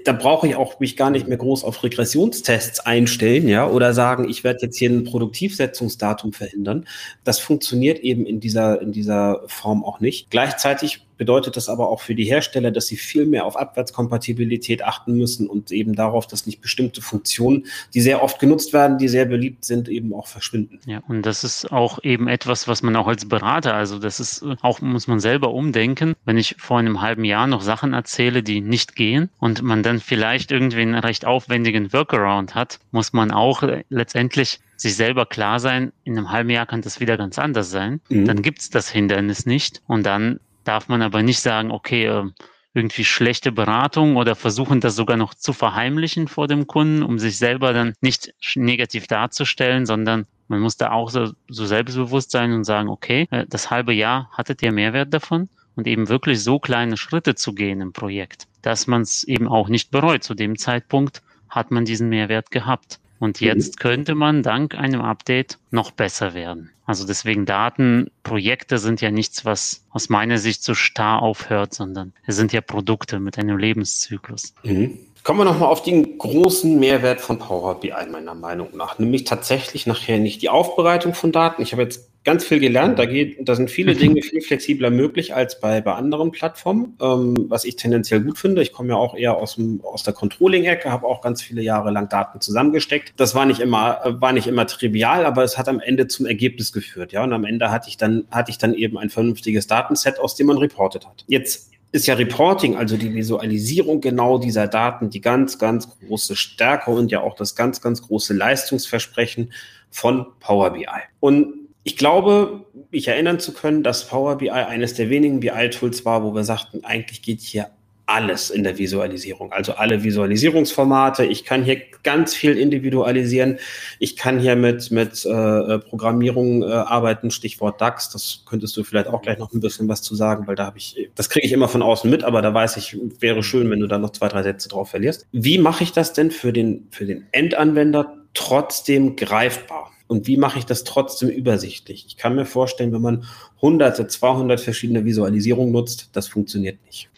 da brauche ich auch mich gar nicht mehr groß auf Regressionstests einstellen, ja, oder sagen, ich werde jetzt hier ein Produktivsetzungsdatum verhindern. Das funktioniert eben in dieser, in dieser Form auch nicht. Gleichzeitig bedeutet das aber auch für die Hersteller, dass sie viel mehr auf Abwärtskompatibilität achten müssen und eben darauf, dass nicht bestimmte Funktionen, die sehr oft genutzt werden, die sehr beliebt sind, eben auch verschwinden.
Ja, und das ist auch eben etwas, was man auch als Berater, also das ist auch, muss man selber umdenken. Wenn ich vor einem halben Jahr noch Sachen erzähle, die nicht gehen und man dann vielleicht irgendwie einen recht aufwendigen Workaround hat, muss man auch letztendlich sich selber klar sein, in einem halben Jahr kann das wieder ganz anders sein. Mhm. Dann gibt's das Hindernis nicht und dann darf man aber nicht sagen, okay, ähm, irgendwie schlechte Beratung oder versuchen das sogar noch zu verheimlichen vor dem Kunden, um sich selber dann nicht negativ darzustellen, sondern man muss da auch so, so selbstbewusst sein und sagen, okay, äh, das halbe Jahr hattet ihr Mehrwert davon und eben wirklich so kleine Schritte zu gehen im Projekt, dass man es eben auch nicht bereut. Zu dem Zeitpunkt hat man diesen Mehrwert gehabt. Und mhm. jetzt könnte man dank einem Update noch besser werden. Also deswegen Datenprojekte sind ja nichts, was aus meiner Sicht so starr aufhört, sondern es sind ja Produkte mit einem Lebenszyklus.
Mhm. Kommen wir nochmal auf den großen Mehrwert von Power BI meiner Meinung nach, nämlich tatsächlich nachher nicht die Aufbereitung von Daten. Ich habe jetzt ganz viel gelernt. Da, geht, da sind viele Dinge <laughs> viel flexibler möglich als bei, bei anderen Plattformen, ähm, was ich tendenziell gut finde. Ich komme ja auch eher aus, dem, aus der Controlling-Ecke, habe auch ganz viele Jahre lang Daten zusammengesteckt. Das war nicht immer, war nicht immer trivial, aber es hat am Ende zum Ergebnis geführt. Ja, und am Ende hatte ich dann, hatte ich dann eben ein vernünftiges Datenset, aus dem man reportet hat. Jetzt ist ja Reporting, also die Visualisierung genau dieser Daten, die ganz, ganz große Stärke und ja auch das ganz, ganz große Leistungsversprechen von Power BI. Und ich glaube, mich erinnern zu können, dass Power BI eines der wenigen BI-Tools war, wo wir sagten, eigentlich geht hier alles in der Visualisierung. Also alle Visualisierungsformate. Ich kann hier ganz viel individualisieren. Ich kann hier mit, mit äh, Programmierung äh, arbeiten, Stichwort DAX. Das könntest du vielleicht auch gleich noch ein bisschen was zu sagen, weil da habe ich, das kriege ich immer von außen mit, aber da weiß ich, wäre schön, wenn du da noch zwei, drei Sätze drauf verlierst. Wie mache ich das denn für den, für den Endanwender trotzdem greifbar? Und wie mache ich das trotzdem übersichtlich? Ich kann mir vorstellen, wenn man hunderte, 200 verschiedene Visualisierungen nutzt, das funktioniert nicht.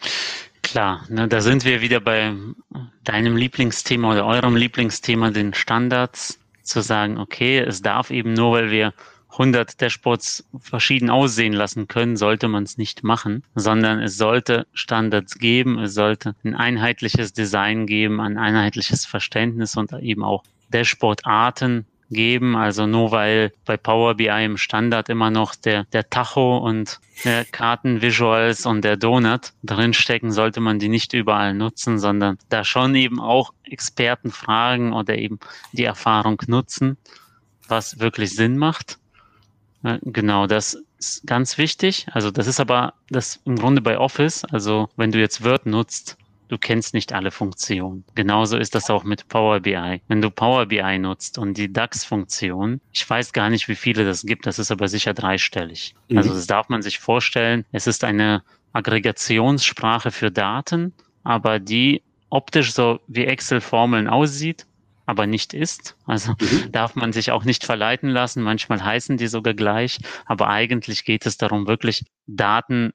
Klar, ne, da sind wir wieder bei deinem Lieblingsthema oder eurem Lieblingsthema, den Standards, zu sagen, okay, es darf eben nur, weil wir 100 Dashboards verschieden aussehen lassen können, sollte man es nicht machen, sondern es sollte Standards geben, es sollte ein einheitliches Design geben, ein einheitliches Verständnis und eben auch Dashboard-Arten geben. Also nur weil bei Power BI im Standard immer noch der, der Tacho und der Kartenvisuals und der Donut drinstecken, sollte man die nicht überall nutzen, sondern da schon eben auch Experten fragen oder eben die Erfahrung nutzen, was wirklich Sinn macht. Genau, das ist ganz wichtig. Also das ist aber das im Grunde bei Office. Also wenn du jetzt Word nutzt, du kennst nicht alle Funktionen. Genauso ist das auch mit Power BI. Wenn du Power BI nutzt und die DAX-Funktion, ich weiß gar nicht, wie viele das gibt, das ist aber sicher dreistellig. Mhm. Also das darf man sich vorstellen. Es ist eine Aggregationssprache für Daten, aber die optisch so wie Excel-Formeln aussieht, aber nicht ist. Also mhm. darf man sich auch nicht verleiten lassen. Manchmal heißen die sogar gleich, aber eigentlich geht es darum, wirklich Daten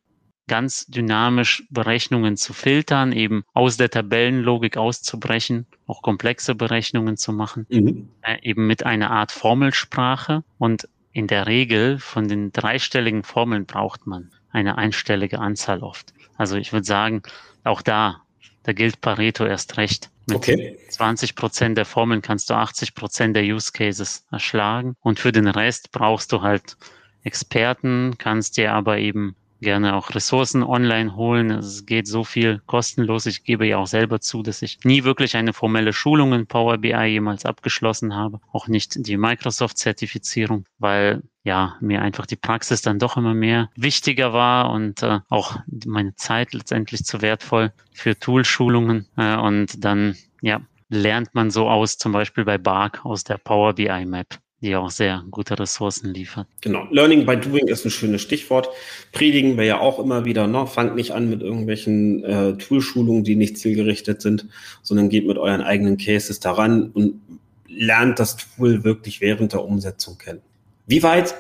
ganz dynamisch Berechnungen zu filtern, eben aus der Tabellenlogik auszubrechen, auch komplexe Berechnungen zu machen, mhm. äh, eben mit einer Art Formelsprache. Und in der Regel von den dreistelligen Formeln braucht man eine einstellige Anzahl oft. Also ich würde sagen, auch da, da gilt Pareto erst recht. Mit okay. 20 Prozent der Formeln kannst du 80 Prozent der Use Cases erschlagen. Und für den Rest brauchst du halt Experten, kannst dir aber eben gerne auch Ressourcen online holen. Es geht so viel kostenlos. Ich gebe ja auch selber zu, dass ich nie wirklich eine formelle Schulung in Power BI jemals abgeschlossen habe. Auch nicht die Microsoft-Zertifizierung, weil ja, mir einfach die Praxis dann doch immer mehr wichtiger war und äh, auch meine Zeit letztendlich zu wertvoll für Toolschulungen. Äh, und dann, ja, lernt man so aus, zum Beispiel bei BARC aus der Power BI Map die auch sehr gute Ressourcen liefert.
Genau. Learning by Doing ist ein schönes Stichwort. Predigen wir ja auch immer wieder. Ne? Fangt nicht an mit irgendwelchen äh, Toolschulungen, die nicht zielgerichtet sind, sondern geht mit euren eigenen Cases daran und lernt das Tool wirklich während der Umsetzung kennen. Wie weit,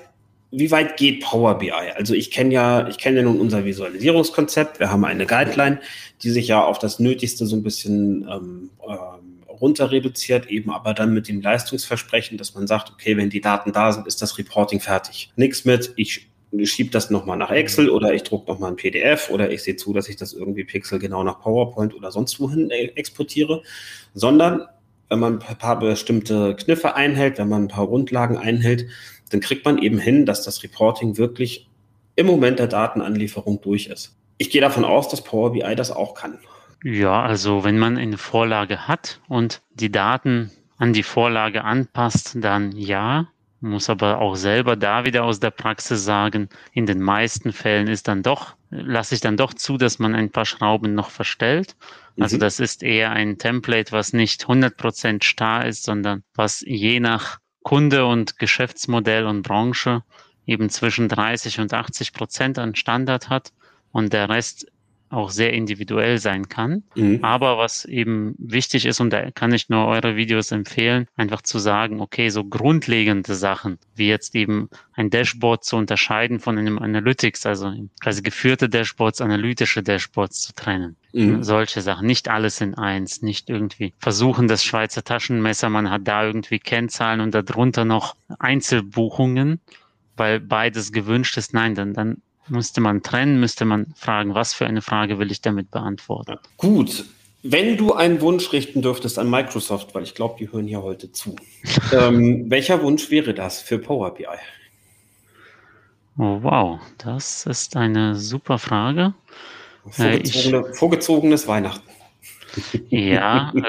wie weit geht Power BI? Also ich kenne ja, ich kenne ja nun unser Visualisierungskonzept. Wir haben eine Guideline, die sich ja auf das Nötigste so ein bisschen ähm, ähm, runter reduziert, eben aber dann mit dem Leistungsversprechen, dass man sagt, okay, wenn die Daten da sind, ist das Reporting fertig. Nichts mit, ich schiebe das nochmal nach Excel oder ich drucke nochmal ein PDF oder ich sehe zu, dass ich das irgendwie pixelgenau nach PowerPoint oder sonst wohin äh, exportiere, sondern wenn man ein paar bestimmte Kniffe einhält, wenn man ein paar Grundlagen einhält, dann kriegt man eben hin, dass das Reporting wirklich im Moment der Datenanlieferung durch ist. Ich gehe davon aus, dass Power BI das auch kann.
Ja, also wenn man eine Vorlage hat und die Daten an die Vorlage anpasst, dann ja. Muss aber auch selber da wieder aus der Praxis sagen, in den meisten Fällen ist dann doch, lasse ich dann doch zu, dass man ein paar Schrauben noch verstellt. Also mhm. das ist eher ein Template, was nicht 100% starr ist, sondern was je nach Kunde und Geschäftsmodell und Branche eben zwischen 30 und 80 Prozent an Standard hat und der Rest auch sehr individuell sein kann. Mhm. Aber was eben wichtig ist, und da kann ich nur eure Videos empfehlen, einfach zu sagen, okay, so grundlegende Sachen, wie jetzt eben ein Dashboard zu unterscheiden von einem Analytics, also quasi geführte Dashboards, analytische Dashboards zu trennen. Mhm. Solche Sachen, nicht alles in eins, nicht irgendwie versuchen, das Schweizer Taschenmesser, man hat da irgendwie Kennzahlen und darunter noch Einzelbuchungen, weil beides gewünscht ist. Nein, dann, dann Müsste man trennen, müsste man fragen, was für eine Frage will ich damit beantworten.
Gut, wenn du einen Wunsch richten dürftest an Microsoft, weil ich glaube, die hören hier heute zu, <laughs> ähm, welcher Wunsch wäre das für Power BI?
Oh, wow, das ist eine super Frage.
Vorgezogene, ich, vorgezogenes Weihnachten.
Ja, <laughs>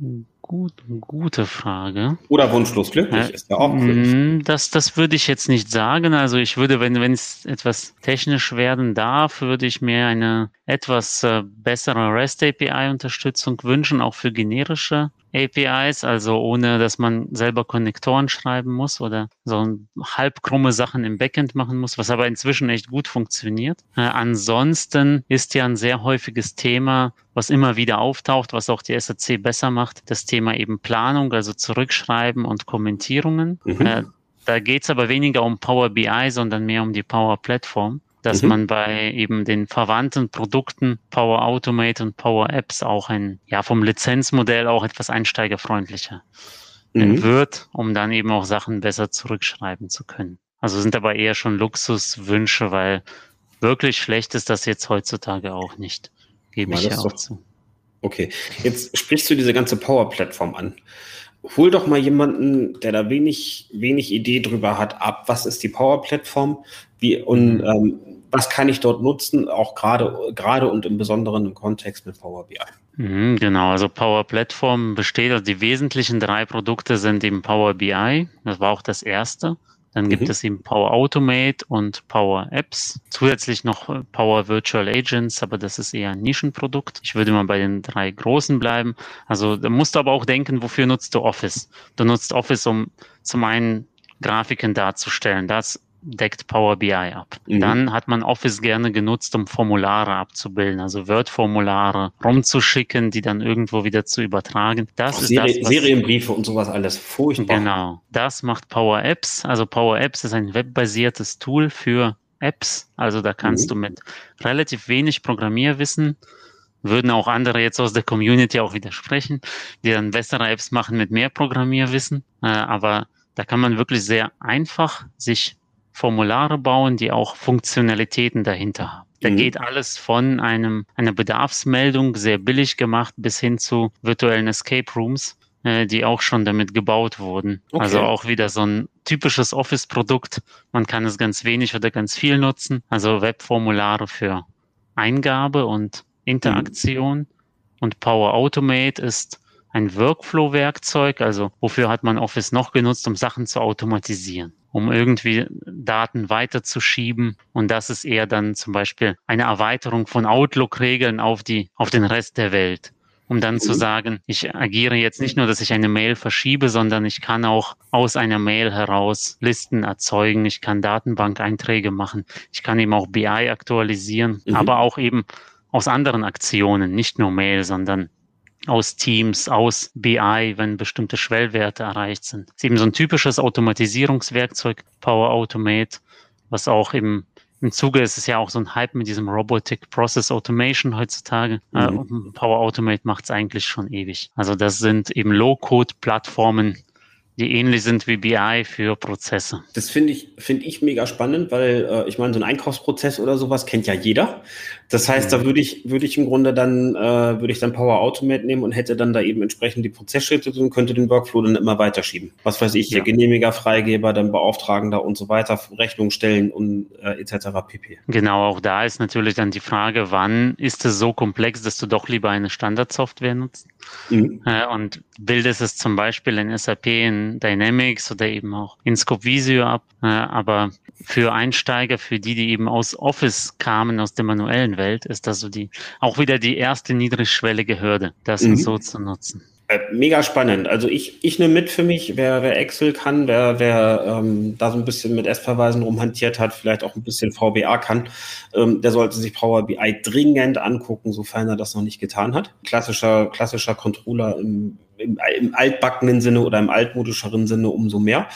ähm, gut, gute Frage.
Oder wunschlos glücklich
Ja,
ist ja auch cool.
mm, Das, das würde ich jetzt nicht sagen. Also ich würde, wenn, wenn es etwas technisch werden darf, würde ich mir eine etwas äh, bessere REST API-Unterstützung wünschen, auch für generische APIs, also ohne, dass man selber Konnektoren schreiben muss oder so halb krumme Sachen im Backend machen muss, was aber inzwischen echt gut funktioniert. Äh, ansonsten ist ja ein sehr häufiges Thema, was immer wieder auftaucht, was auch die SAC besser macht, das Thema eben Planung, also Zurückschreiben und Kommentierungen.
Mhm.
Äh, da geht es aber weniger um Power BI, sondern mehr um die Power Plattform, dass
Mhm.
man bei eben den verwandten Produkten Power Automate und Power Apps auch ein, ja, vom Lizenzmodell auch etwas einsteigerfreundlicher
Mhm.
wird, um dann eben auch Sachen besser zurückschreiben zu können. Also sind aber eher schon Luxuswünsche, weil wirklich schlecht ist das jetzt heutzutage auch nicht. Gebe ich ja auch zu.
Okay, jetzt sprichst du diese ganze Power-Plattform an. Hol doch mal jemanden, der da wenig, wenig Idee drüber hat, ab, was ist die Power-Plattform, wie und
Mhm.
ähm, was kann ich dort nutzen, auch gerade, gerade und im Besonderen im Kontext mit Power BI.
Mhm, Genau, also Power Platform besteht, also die wesentlichen drei Produkte sind eben Power BI, das war auch das erste. Dann gibt
Mhm.
es eben Power Automate und Power Apps. Zusätzlich noch äh, Power Virtual Agents, aber das ist eher ein Nischenprodukt. Ich würde mal bei den drei großen bleiben. Also da musst du aber auch denken, wofür nutzt du Office? Du nutzt Office, um zum einen Grafiken darzustellen. Das deckt Power BI ab.
Mhm.
Dann hat man Office gerne genutzt, um Formulare abzubilden, also Word-Formulare rumzuschicken, die dann irgendwo wieder zu übertragen. Das
Auch
ist
Serie,
das, was
Serienbriefe und sowas alles furchtbar.
Genau. Das macht Power Apps. Also Power Apps ist ein webbasiertes Tool für Apps. Also da kannst
Mhm.
du mit relativ wenig Programmierwissen würden auch andere jetzt aus der Community auch widersprechen, die dann bessere Apps machen mit mehr Programmierwissen. Äh, aber da kann man wirklich sehr einfach sich Formulare bauen, die auch Funktionalitäten dahinter haben. Da
Mhm.
geht alles von einem, einer Bedarfsmeldung, sehr billig gemacht, bis hin zu virtuellen Escape Rooms, äh, die auch schon damit gebaut wurden.
Okay.
Also auch wieder so ein typisches Office-Produkt. Man kann es ganz wenig oder ganz viel nutzen. Also Webformulare für Eingabe und Interaktion. Und Power Automate ist ein Workflow-Werkzeug. Also wofür hat man Office noch genutzt, um Sachen zu automatisieren? um irgendwie Daten weiterzuschieben. Und das ist eher dann zum Beispiel eine Erweiterung von Outlook-Regeln auf die, auf den Rest der Welt. Um dann zu
Mhm.
sagen, ich agiere jetzt nicht nur, dass ich eine Mail verschiebe, sondern ich kann auch aus einer Mail heraus Listen erzeugen. Ich kann Datenbank-Einträge machen. Ich kann eben auch BI aktualisieren,
Mhm.
aber auch eben aus anderen Aktionen, nicht nur Mail, sondern aus Teams, aus BI, wenn bestimmte Schwellwerte erreicht sind. Das ist eben so ein typisches Automatisierungswerkzeug, Power Automate, was auch im, im Zuge ist, ist ja auch so ein Hype mit diesem Robotic Process Automation heutzutage.
Mhm.
Äh, und Power Automate macht es eigentlich schon ewig. Also das sind eben Low-Code-Plattformen, die ähnlich sind wie BI für Prozesse.
Das finde ich, finde ich mega spannend, weil äh, ich meine, so ein Einkaufsprozess oder sowas kennt ja jeder. Das heißt,
Mhm.
da würde ich, würde ich im Grunde dann, äh, würde ich dann Power Automate nehmen und hätte dann da eben entsprechend die Prozessschritte und könnte den Workflow dann immer weiterschieben. Was weiß ich,
Ja.
hier Genehmiger, Freigeber, dann Beauftragender und so weiter, Rechnung stellen und äh, etc. pp.
Genau, auch da ist natürlich dann die Frage, wann ist es so komplex, dass du doch lieber eine Standardsoftware nutzt?
Mhm.
Äh, und bildest es zum Beispiel in SAP, in Dynamics oder eben auch in Scopevisio ab. Äh, aber für Einsteiger, für die, die eben aus Office kamen, aus der manuellen Welt, ist das so die, auch wieder die erste niedrigschwellige Hürde, das
Mhm.
so zu nutzen.
Äh, mega spannend. Also ich, ich nehme mit für mich, wer, wer Excel kann, wer, wer ähm, da so ein bisschen mit S-Verweisen rumhantiert hat, vielleicht auch ein bisschen VBA kann, ähm, der sollte sich Power BI dringend angucken, sofern er das noch nicht getan hat. Klassischer, klassischer Controller im, im, im altbackenen Sinne oder im altmodischeren Sinne umso mehr.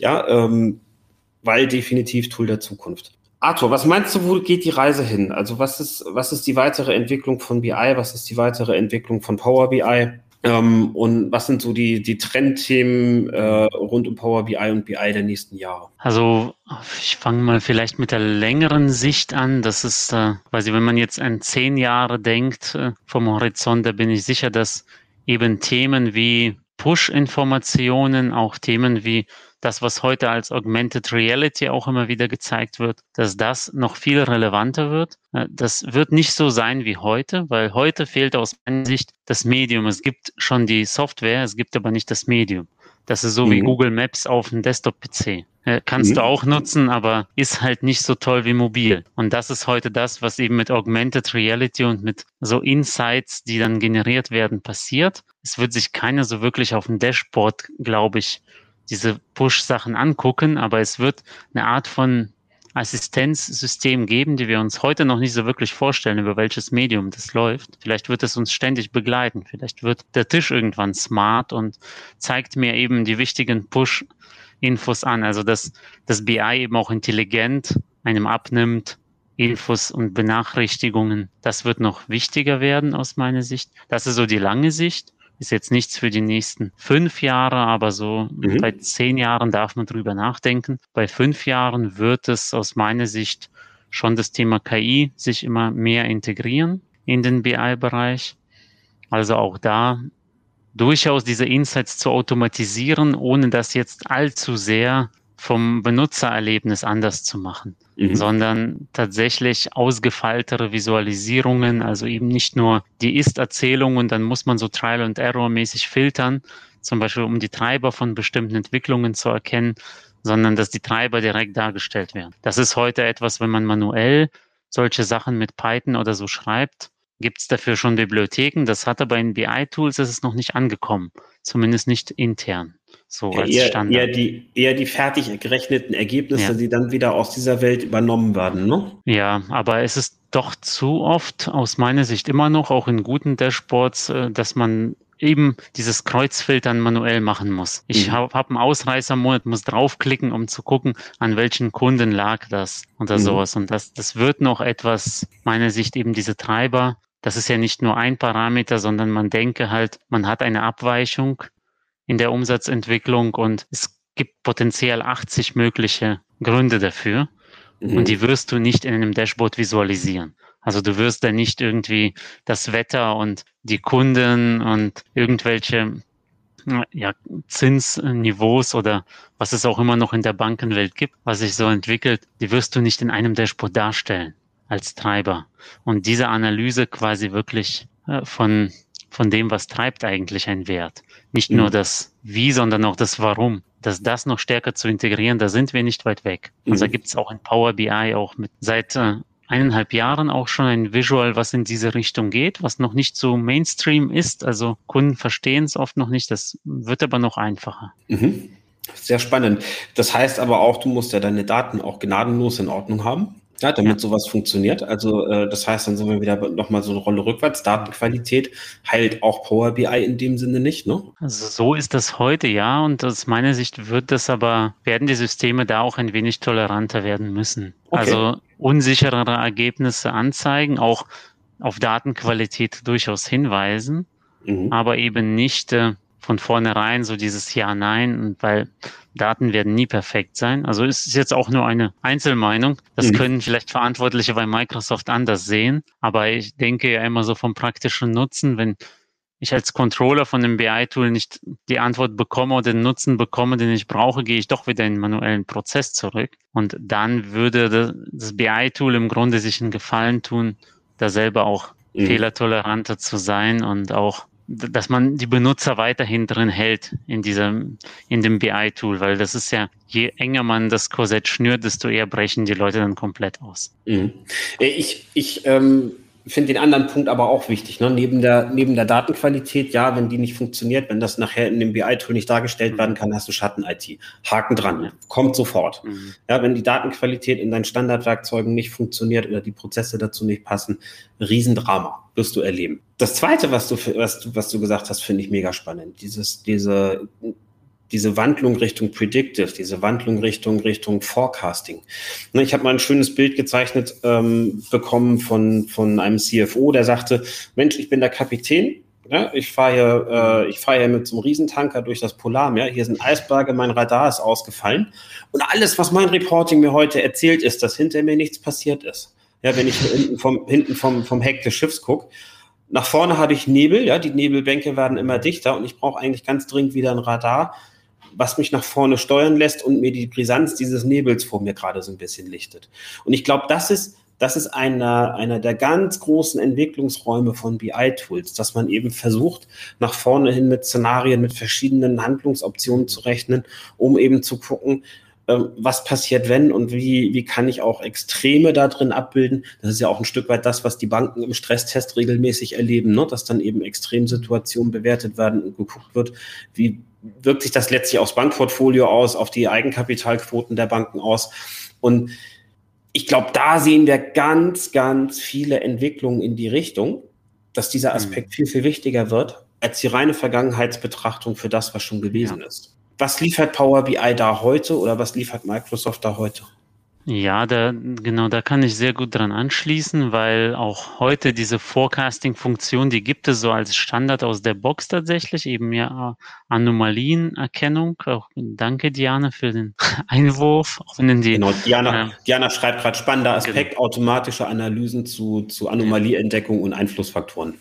Ja, ähm, weil definitiv Tool der Zukunft. Arthur, was meinst du, wo geht die Reise hin? Also was ist, was ist die weitere Entwicklung von BI? Was ist die weitere Entwicklung von Power BI? Ähm, und was sind so die, die Trendthemen äh, rund um Power BI und BI der nächsten Jahre?
Also ich fange mal vielleicht mit der längeren Sicht an. Das ist äh, quasi, wenn man jetzt an zehn Jahre denkt äh, vom Horizont, da bin ich sicher, dass eben Themen wie Push-Informationen, auch Themen wie das, was heute als Augmented Reality auch immer wieder gezeigt wird, dass das noch viel relevanter wird. Äh, das wird nicht so sein wie heute, weil heute fehlt aus meiner Sicht das Medium. Es gibt schon die Software, es gibt aber nicht das Medium. Das ist so mhm. wie Google Maps auf dem Desktop-PC. Äh, kannst mhm. du auch nutzen, aber ist halt nicht so toll wie mobil. Und das ist heute das, was eben mit Augmented Reality und mit so Insights, die dann generiert werden, passiert. Es wird sich keiner so wirklich auf dem Dashboard, glaube ich, diese Push-Sachen angucken, aber es wird eine Art von Assistenzsystem geben, die wir uns heute noch nicht so wirklich vorstellen, über welches Medium das läuft. Vielleicht wird es uns ständig begleiten. Vielleicht wird der Tisch irgendwann smart und zeigt mir eben die wichtigen Push-Infos an. Also dass das BI eben auch intelligent einem abnimmt, Infos und Benachrichtigungen. Das wird noch wichtiger werden aus meiner Sicht. Das ist so die lange Sicht ist jetzt nichts für die nächsten fünf Jahre, aber so mhm. bei zehn Jahren darf man drüber nachdenken. Bei fünf Jahren wird es aus meiner Sicht schon das Thema KI sich immer mehr integrieren in den BI-Bereich. Also auch da durchaus diese Insights zu automatisieren, ohne das jetzt allzu sehr vom Benutzererlebnis anders zu machen, mhm. sondern tatsächlich ausgefeiltere Visualisierungen, also eben nicht nur die Ist-Erzählung und dann muss man so Trial and Error mäßig filtern, zum Beispiel um die Treiber von bestimmten Entwicklungen zu erkennen, sondern dass die Treiber direkt dargestellt werden. Das ist heute etwas, wenn man manuell solche Sachen mit Python oder so schreibt, gibt es dafür schon Bibliotheken. Das hat aber in BI-Tools ist es noch nicht angekommen, zumindest nicht intern. So
als eher, Standard. Eher die, eher die fertig gerechneten Ergebnisse, ja. die dann wieder aus dieser Welt übernommen werden, ne?
Ja, aber es ist doch zu oft aus meiner Sicht immer noch, auch in guten Dashboards, äh, dass man eben dieses Kreuzfiltern manuell machen muss. Ich mhm. habe hab einen Ausreißermonat, muss draufklicken, um zu gucken, an welchen Kunden lag das oder mhm. sowas. Und das, das wird noch etwas, meiner Sicht eben diese Treiber. Das ist ja nicht nur ein Parameter, sondern man denke halt, man hat eine Abweichung in der Umsatzentwicklung und es gibt potenziell 80 mögliche Gründe dafür. Mhm. Und die wirst du nicht in einem Dashboard visualisieren. Also du wirst da nicht irgendwie das Wetter und die Kunden und irgendwelche ja, Zinsniveaus oder was es auch immer noch in der Bankenwelt gibt, was sich so entwickelt, die wirst du nicht in einem Dashboard darstellen als Treiber. Und diese Analyse quasi wirklich äh, von von dem, was treibt eigentlich ein Wert. Nicht mhm. nur das Wie, sondern auch das Warum. Dass das noch stärker zu integrieren, da sind wir nicht weit weg. Mhm. Also da gibt es auch in Power BI auch mit seit äh, eineinhalb Jahren auch schon ein Visual, was in diese Richtung geht, was noch nicht so Mainstream ist. Also Kunden verstehen es oft noch nicht. Das wird aber noch einfacher.
Mhm. Sehr spannend. Das heißt aber auch, du musst ja deine Daten auch gnadenlos in Ordnung haben. Ja, damit ja. sowas funktioniert. Also äh, das heißt, dann sind wir wieder nochmal so eine Rolle rückwärts. Datenqualität heilt auch Power BI in dem Sinne nicht, ne?
Also so ist das heute, ja. Und aus meiner Sicht wird das aber, werden die Systeme da auch ein wenig toleranter werden müssen. Okay. Also unsicherere Ergebnisse anzeigen, auch auf Datenqualität durchaus hinweisen, mhm. aber eben nicht äh, von vornherein so dieses Ja, Nein, weil Daten werden nie perfekt sein. Also es ist jetzt auch nur eine Einzelmeinung. Das mhm. können vielleicht Verantwortliche bei Microsoft anders sehen. Aber ich denke ja immer so vom praktischen Nutzen, wenn ich als Controller von dem BI-Tool nicht die Antwort bekomme oder den Nutzen bekomme, den ich brauche, gehe ich doch wieder in den manuellen Prozess zurück. Und dann würde das BI-Tool im Grunde sich einen Gefallen tun, da selber auch mhm. fehlertoleranter zu sein und auch dass man die Benutzer weiterhin drin hält in diesem, in dem BI-Tool, weil das ist ja, je enger man das Korsett schnürt, desto eher brechen die Leute dann komplett aus.
Mhm. Ich, ich ähm, finde den anderen Punkt aber auch wichtig. Ne? Neben, der, neben der Datenqualität, ja, wenn die nicht funktioniert, wenn das nachher in dem BI-Tool nicht dargestellt mhm. werden kann, hast du Schatten-IT. Haken dran, ja. kommt sofort. Mhm. Ja, wenn die Datenqualität in deinen Standardwerkzeugen nicht funktioniert oder die Prozesse dazu nicht passen, Riesendrama wirst du erleben. Das Zweite, was du, was du, was du gesagt hast, finde ich mega spannend. Dieses, diese diese Wandlung Richtung Predictive, diese Wandlung Richtung Richtung Forecasting. Ne, ich habe mal ein schönes Bild gezeichnet ähm, bekommen von von einem CFO, der sagte: Mensch, ich bin der Kapitän. Ja, ich fahre hier, äh, ich fahre hier mit so einem Riesentanker durch das Polarmeer. Hier sind Eisberge, mein Radar ist ausgefallen. Und alles, was mein Reporting mir heute erzählt, ist, dass hinter mir nichts passiert ist. Ja, wenn ich hinten vom, hinten vom, vom Heck des Schiffs gucke. Nach vorne habe ich Nebel, ja, die Nebelbänke werden immer dichter und ich brauche eigentlich ganz dringend wieder ein Radar, was mich nach vorne steuern lässt und mir die Brisanz dieses Nebels vor mir gerade so ein bisschen lichtet. Und ich glaube, das ist, das ist einer, einer der ganz großen Entwicklungsräume von BI-Tools, dass man eben versucht, nach vorne hin mit Szenarien, mit verschiedenen Handlungsoptionen zu rechnen, um eben zu gucken, ähm, was passiert, wenn und wie, wie kann ich auch Extreme da drin abbilden. Das ist ja auch ein Stück weit das, was die Banken im Stresstest regelmäßig erleben, ne? dass dann eben Extremsituationen bewertet werden und geguckt wird, wie wirkt sich das letztlich aufs Bankportfolio aus, auf die Eigenkapitalquoten der Banken aus. Und ich glaube, da sehen wir ganz, ganz viele Entwicklungen in die Richtung, dass dieser. Aspekt mhm. viel, viel wichtiger wird als die reine Vergangenheitsbetrachtung für das, was schon gewesen ja. ist was liefert Power BI da heute oder was liefert Microsoft da heute?
Ja, da, genau, da kann ich sehr gut dran anschließen, weil auch heute diese Forecasting-Funktion, die gibt es so als Standard aus der Box tatsächlich, eben ja Anomalienerkennung. Auch danke, Diana, für den <laughs> Einwurf. Auch
wenn die, genau, Diana, äh, Diana schreibt gerade spannender Aspekt, genau. automatische Analysen zu, zu Anomalieentdeckung und Einflussfaktoren.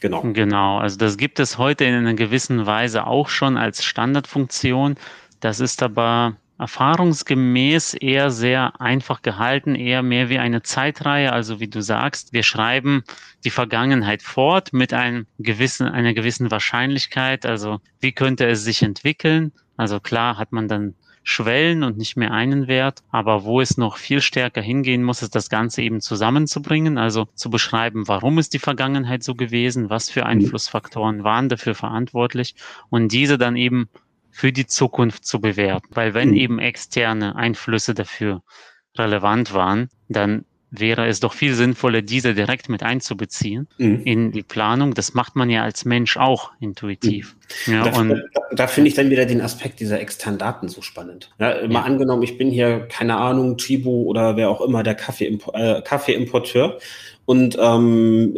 Genau. Genau, also das gibt es heute in einer gewissen Weise auch schon als Standardfunktion. Das ist aber erfahrungsgemäß eher sehr einfach gehalten, eher mehr wie eine Zeitreihe. Also wie du sagst, wir schreiben die Vergangenheit fort mit einem gewissen, einer gewissen Wahrscheinlichkeit. Also wie könnte es sich entwickeln? Also klar hat man dann Schwellen und nicht mehr einen Wert. Aber wo es noch viel stärker hingehen muss, ist das Ganze eben zusammenzubringen, also zu beschreiben, warum ist die Vergangenheit so gewesen, was für Einflussfaktoren waren dafür verantwortlich und diese dann eben für die Zukunft zu bewerten. Weil wenn mhm. eben externe Einflüsse dafür relevant waren, dann wäre es doch viel sinnvoller, diese direkt mit einzubeziehen mhm. in die Planung. Das macht man ja als Mensch auch intuitiv.
Mhm. Ja, da, da, da finde ich dann wieder den Aspekt dieser externen Daten so spannend. Ja, mal ja. angenommen, ich bin hier, keine Ahnung, Chibo oder wer auch immer, der Kaffeeimporteur äh, Kaffeeimporteur und ähm,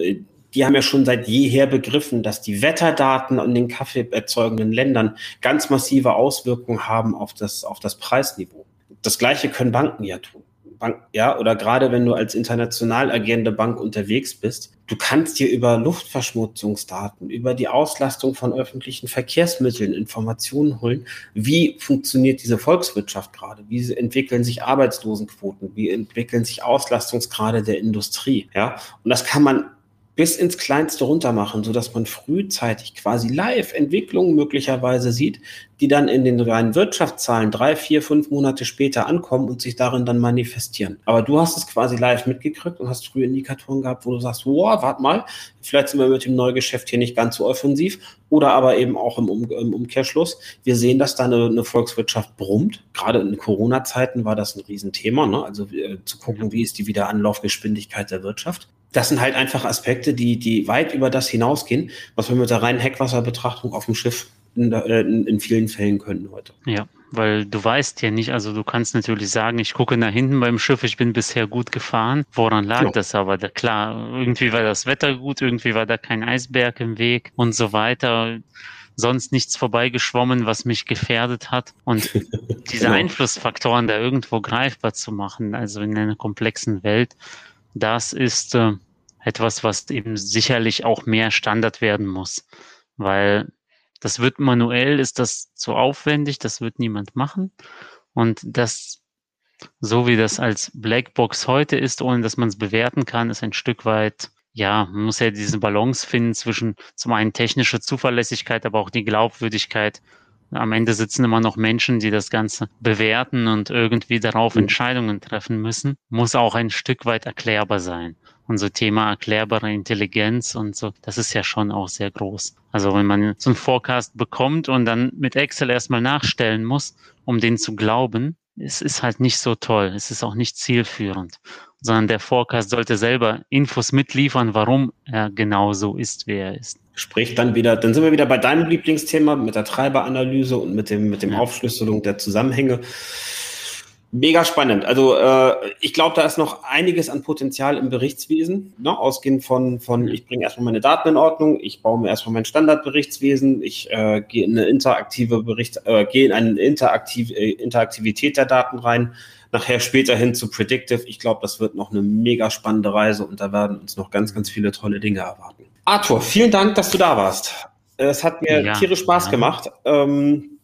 die haben ja schon seit jeher begriffen, dass die Wetterdaten an den kaffeeerzeugenden Ländern ganz massive Auswirkungen haben auf das, auf das Preisniveau. Das Gleiche können Banken ja tun. Bank, ja, oder gerade wenn du als international agierende Bank unterwegs bist, du kannst dir über Luftverschmutzungsdaten, über die Auslastung von öffentlichen Verkehrsmitteln Informationen holen. Wie funktioniert diese Volkswirtschaft gerade? Wie entwickeln sich Arbeitslosenquoten? Wie entwickeln sich Auslastungsgrade der Industrie? Ja, und das kann man bis ins Kleinste runter machen, sodass man frühzeitig quasi Live-Entwicklungen möglicherweise sieht, die dann in den reinen Wirtschaftszahlen drei, vier, fünf Monate später ankommen und sich darin dann manifestieren. Aber du hast es quasi live mitgekriegt und hast früh Indikatoren gehabt, wo du sagst, wow, warte mal, vielleicht sind wir mit dem Neugeschäft hier nicht ganz so offensiv oder aber eben auch im, um im Umkehrschluss. Wir sehen, dass da eine, eine Volkswirtschaft brummt. Gerade in Corona-Zeiten war das ein Riesenthema, ne? also äh, zu gucken, wie ist die Wiederanlaufgeschwindigkeit der Wirtschaft das sind halt einfach Aspekte, die, die weit über das hinausgehen, was wir mit der reinen Heckwasserbetrachtung auf dem Schiff in, in, in, vielen Fällen können heute.
Ja, weil du weißt ja nicht, also du kannst natürlich sagen, ich gucke nach hinten beim Schiff, ich bin bisher gut gefahren. Woran lag ja. das aber? Da, klar, irgendwie war das Wetter gut, irgendwie war da kein Eisberg im Weg und so weiter sonst nichts vorbeigeschwommen, was mich gefährdet hat. Und <laughs> diese genau. Einflussfaktoren da irgendwo greifbar zu machen, also in einer komplexen Welt, das ist äh, etwas, was eben sicherlich auch mehr Standard werden muss, weil das wird manuell, ist das zu aufwendig, das wird niemand machen. Und das, so wie das als Blackbox heute ist, ohne dass man es bewerten kann, ist ein Stück weit, ja, man muss ja diese Balance finden zwischen zum einen technischer Zuverlässigkeit, aber auch die Glaubwürdigkeit am Ende sitzen immer noch Menschen, die das Ganze bewerten und irgendwie darauf mhm. Entscheidungen treffen müssen. Muss auch ein Stück weit erklärbar sein. Und so Thema erklärbare Intelligenz und so, das ist ja schon auch sehr groß. Also wenn man so einen Forecast bekommt und dann mit Excel erstmal nachstellen muss, um den zu glauben, es ist halt nicht so toll. Es ist auch nicht zielführend, sondern der Forecast sollte selber Infos mitliefern, warum er genau so ist, wie er ist.
Sprich dann wieder, dann sind wir wieder bei deinem Lieblingsthema mit der Treiberanalyse und mit dem, mit dem ja. Aufschlüsselung der Zusammenhänge. Mega spannend. Also äh, ich glaube, da ist noch einiges an Potenzial im Berichtswesen, ne? ausgehend von, von ich bringe erstmal meine Daten in Ordnung, ich baue mir erstmal mein Standardberichtswesen, ich äh, gehe in eine interaktive Bericht, äh, gehe in eine interaktive äh, Interaktivität der Daten rein, nachher später hin zu Predictive. Ich glaube, das wird noch eine mega spannende Reise und da werden uns noch ganz, ganz viele tolle Dinge erwarten. Arthur, vielen Dank, dass du da warst. Es hat mir ja, tierisch Spaß ja. gemacht. Ähm,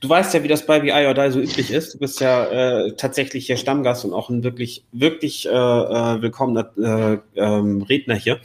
Du weißt ja, wie das bei BI or Die so üblich ist. Du bist ja äh, tatsächlich hier Stammgast und auch ein wirklich, wirklich äh, äh, willkommener äh, ähm, Redner hier.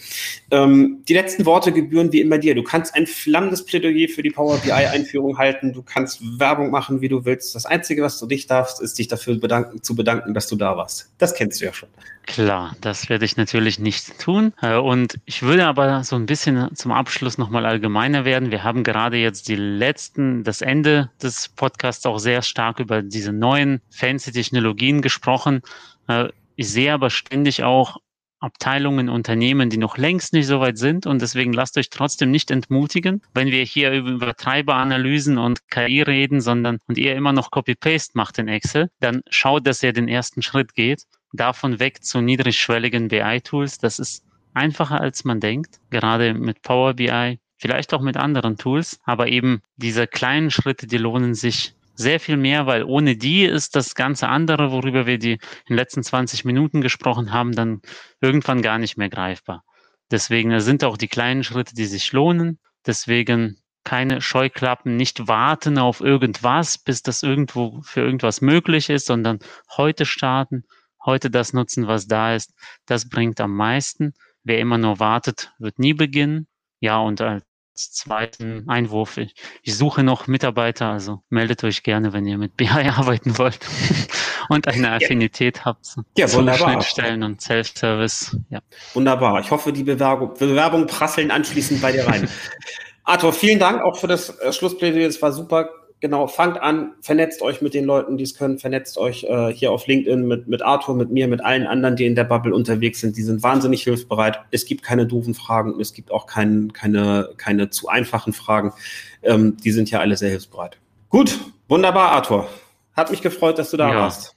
Ähm, die letzten Worte gebühren wie immer dir. Du kannst ein flammendes Plädoyer für die Power BI-Einführung halten. Du kannst Werbung machen, wie du willst. Das Einzige, was du dich darfst, ist dich dafür bedanken, zu bedanken, dass du da warst. Das kennst du ja schon.
Klar, das werde ich natürlich nicht tun. Äh, und ich würde aber so ein bisschen zum Abschluss nochmal allgemeiner werden. Wir haben gerade jetzt die letzten, das Ende des Podcasts auch sehr stark über diese neuen fancy Technologien gesprochen. Äh, ich sehe aber ständig auch Abteilungen, Unternehmen, die noch längst nicht so weit sind. Und deswegen lasst euch trotzdem nicht entmutigen, wenn wir hier über Treiberanalysen und KI reden, sondern und ihr immer noch Copy-Paste macht in Excel, dann schaut, dass ihr den ersten Schritt geht davon weg zu niedrigschwelligen BI-Tools. Das ist einfacher, als man denkt, gerade mit Power BI, vielleicht auch mit anderen Tools. Aber eben diese kleinen Schritte, die lohnen sich sehr viel mehr, weil ohne die ist das ganze andere, worüber wir die in den letzten 20 Minuten gesprochen haben, dann irgendwann gar nicht mehr greifbar. Deswegen sind auch die kleinen Schritte, die sich lohnen. Deswegen keine Scheuklappen, nicht warten auf irgendwas, bis das irgendwo für irgendwas möglich ist, sondern heute starten, heute das nutzen, was da ist, das bringt am meisten. Wer immer nur wartet, wird nie beginnen. Ja, und als zweiten Einwurf, ich, ich suche noch Mitarbeiter, also meldet euch gerne, wenn ihr mit BI <laughs> arbeiten wollt <laughs> und eine Affinität ja. habt
ja, zu wunderbar.
Schnittstellen und Self-Service. Ja.
Wunderbar. Ich hoffe, die Bewerbung, Bewerbung prasseln anschließend bei dir rein. <laughs> Arthur, vielen Dank auch für das äh, Schlussplädoyer. Es war super genau, fangt an, vernetzt euch mit den Leuten, die es können, vernetzt euch äh, hier auf LinkedIn mit, mit Arthur, mit mir, mit allen anderen, die in der Bubble unterwegs sind. Die sind wahnsinnig hilfsbereit. Es gibt keine doofen Fragen, es gibt auch kein, keine, keine zu einfachen Fragen. Ähm, die sind ja alle sehr hilfsbereit. Gut, wunderbar, Arthur. Hat mich gefreut, dass du da ja. warst.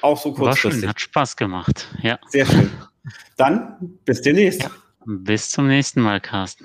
Auch so kurzfristig. War schön,
hat Spaß gemacht. Ja.
Sehr schön. Dann bis demnächst. Ja.
Bis zum nächsten Mal, Carsten.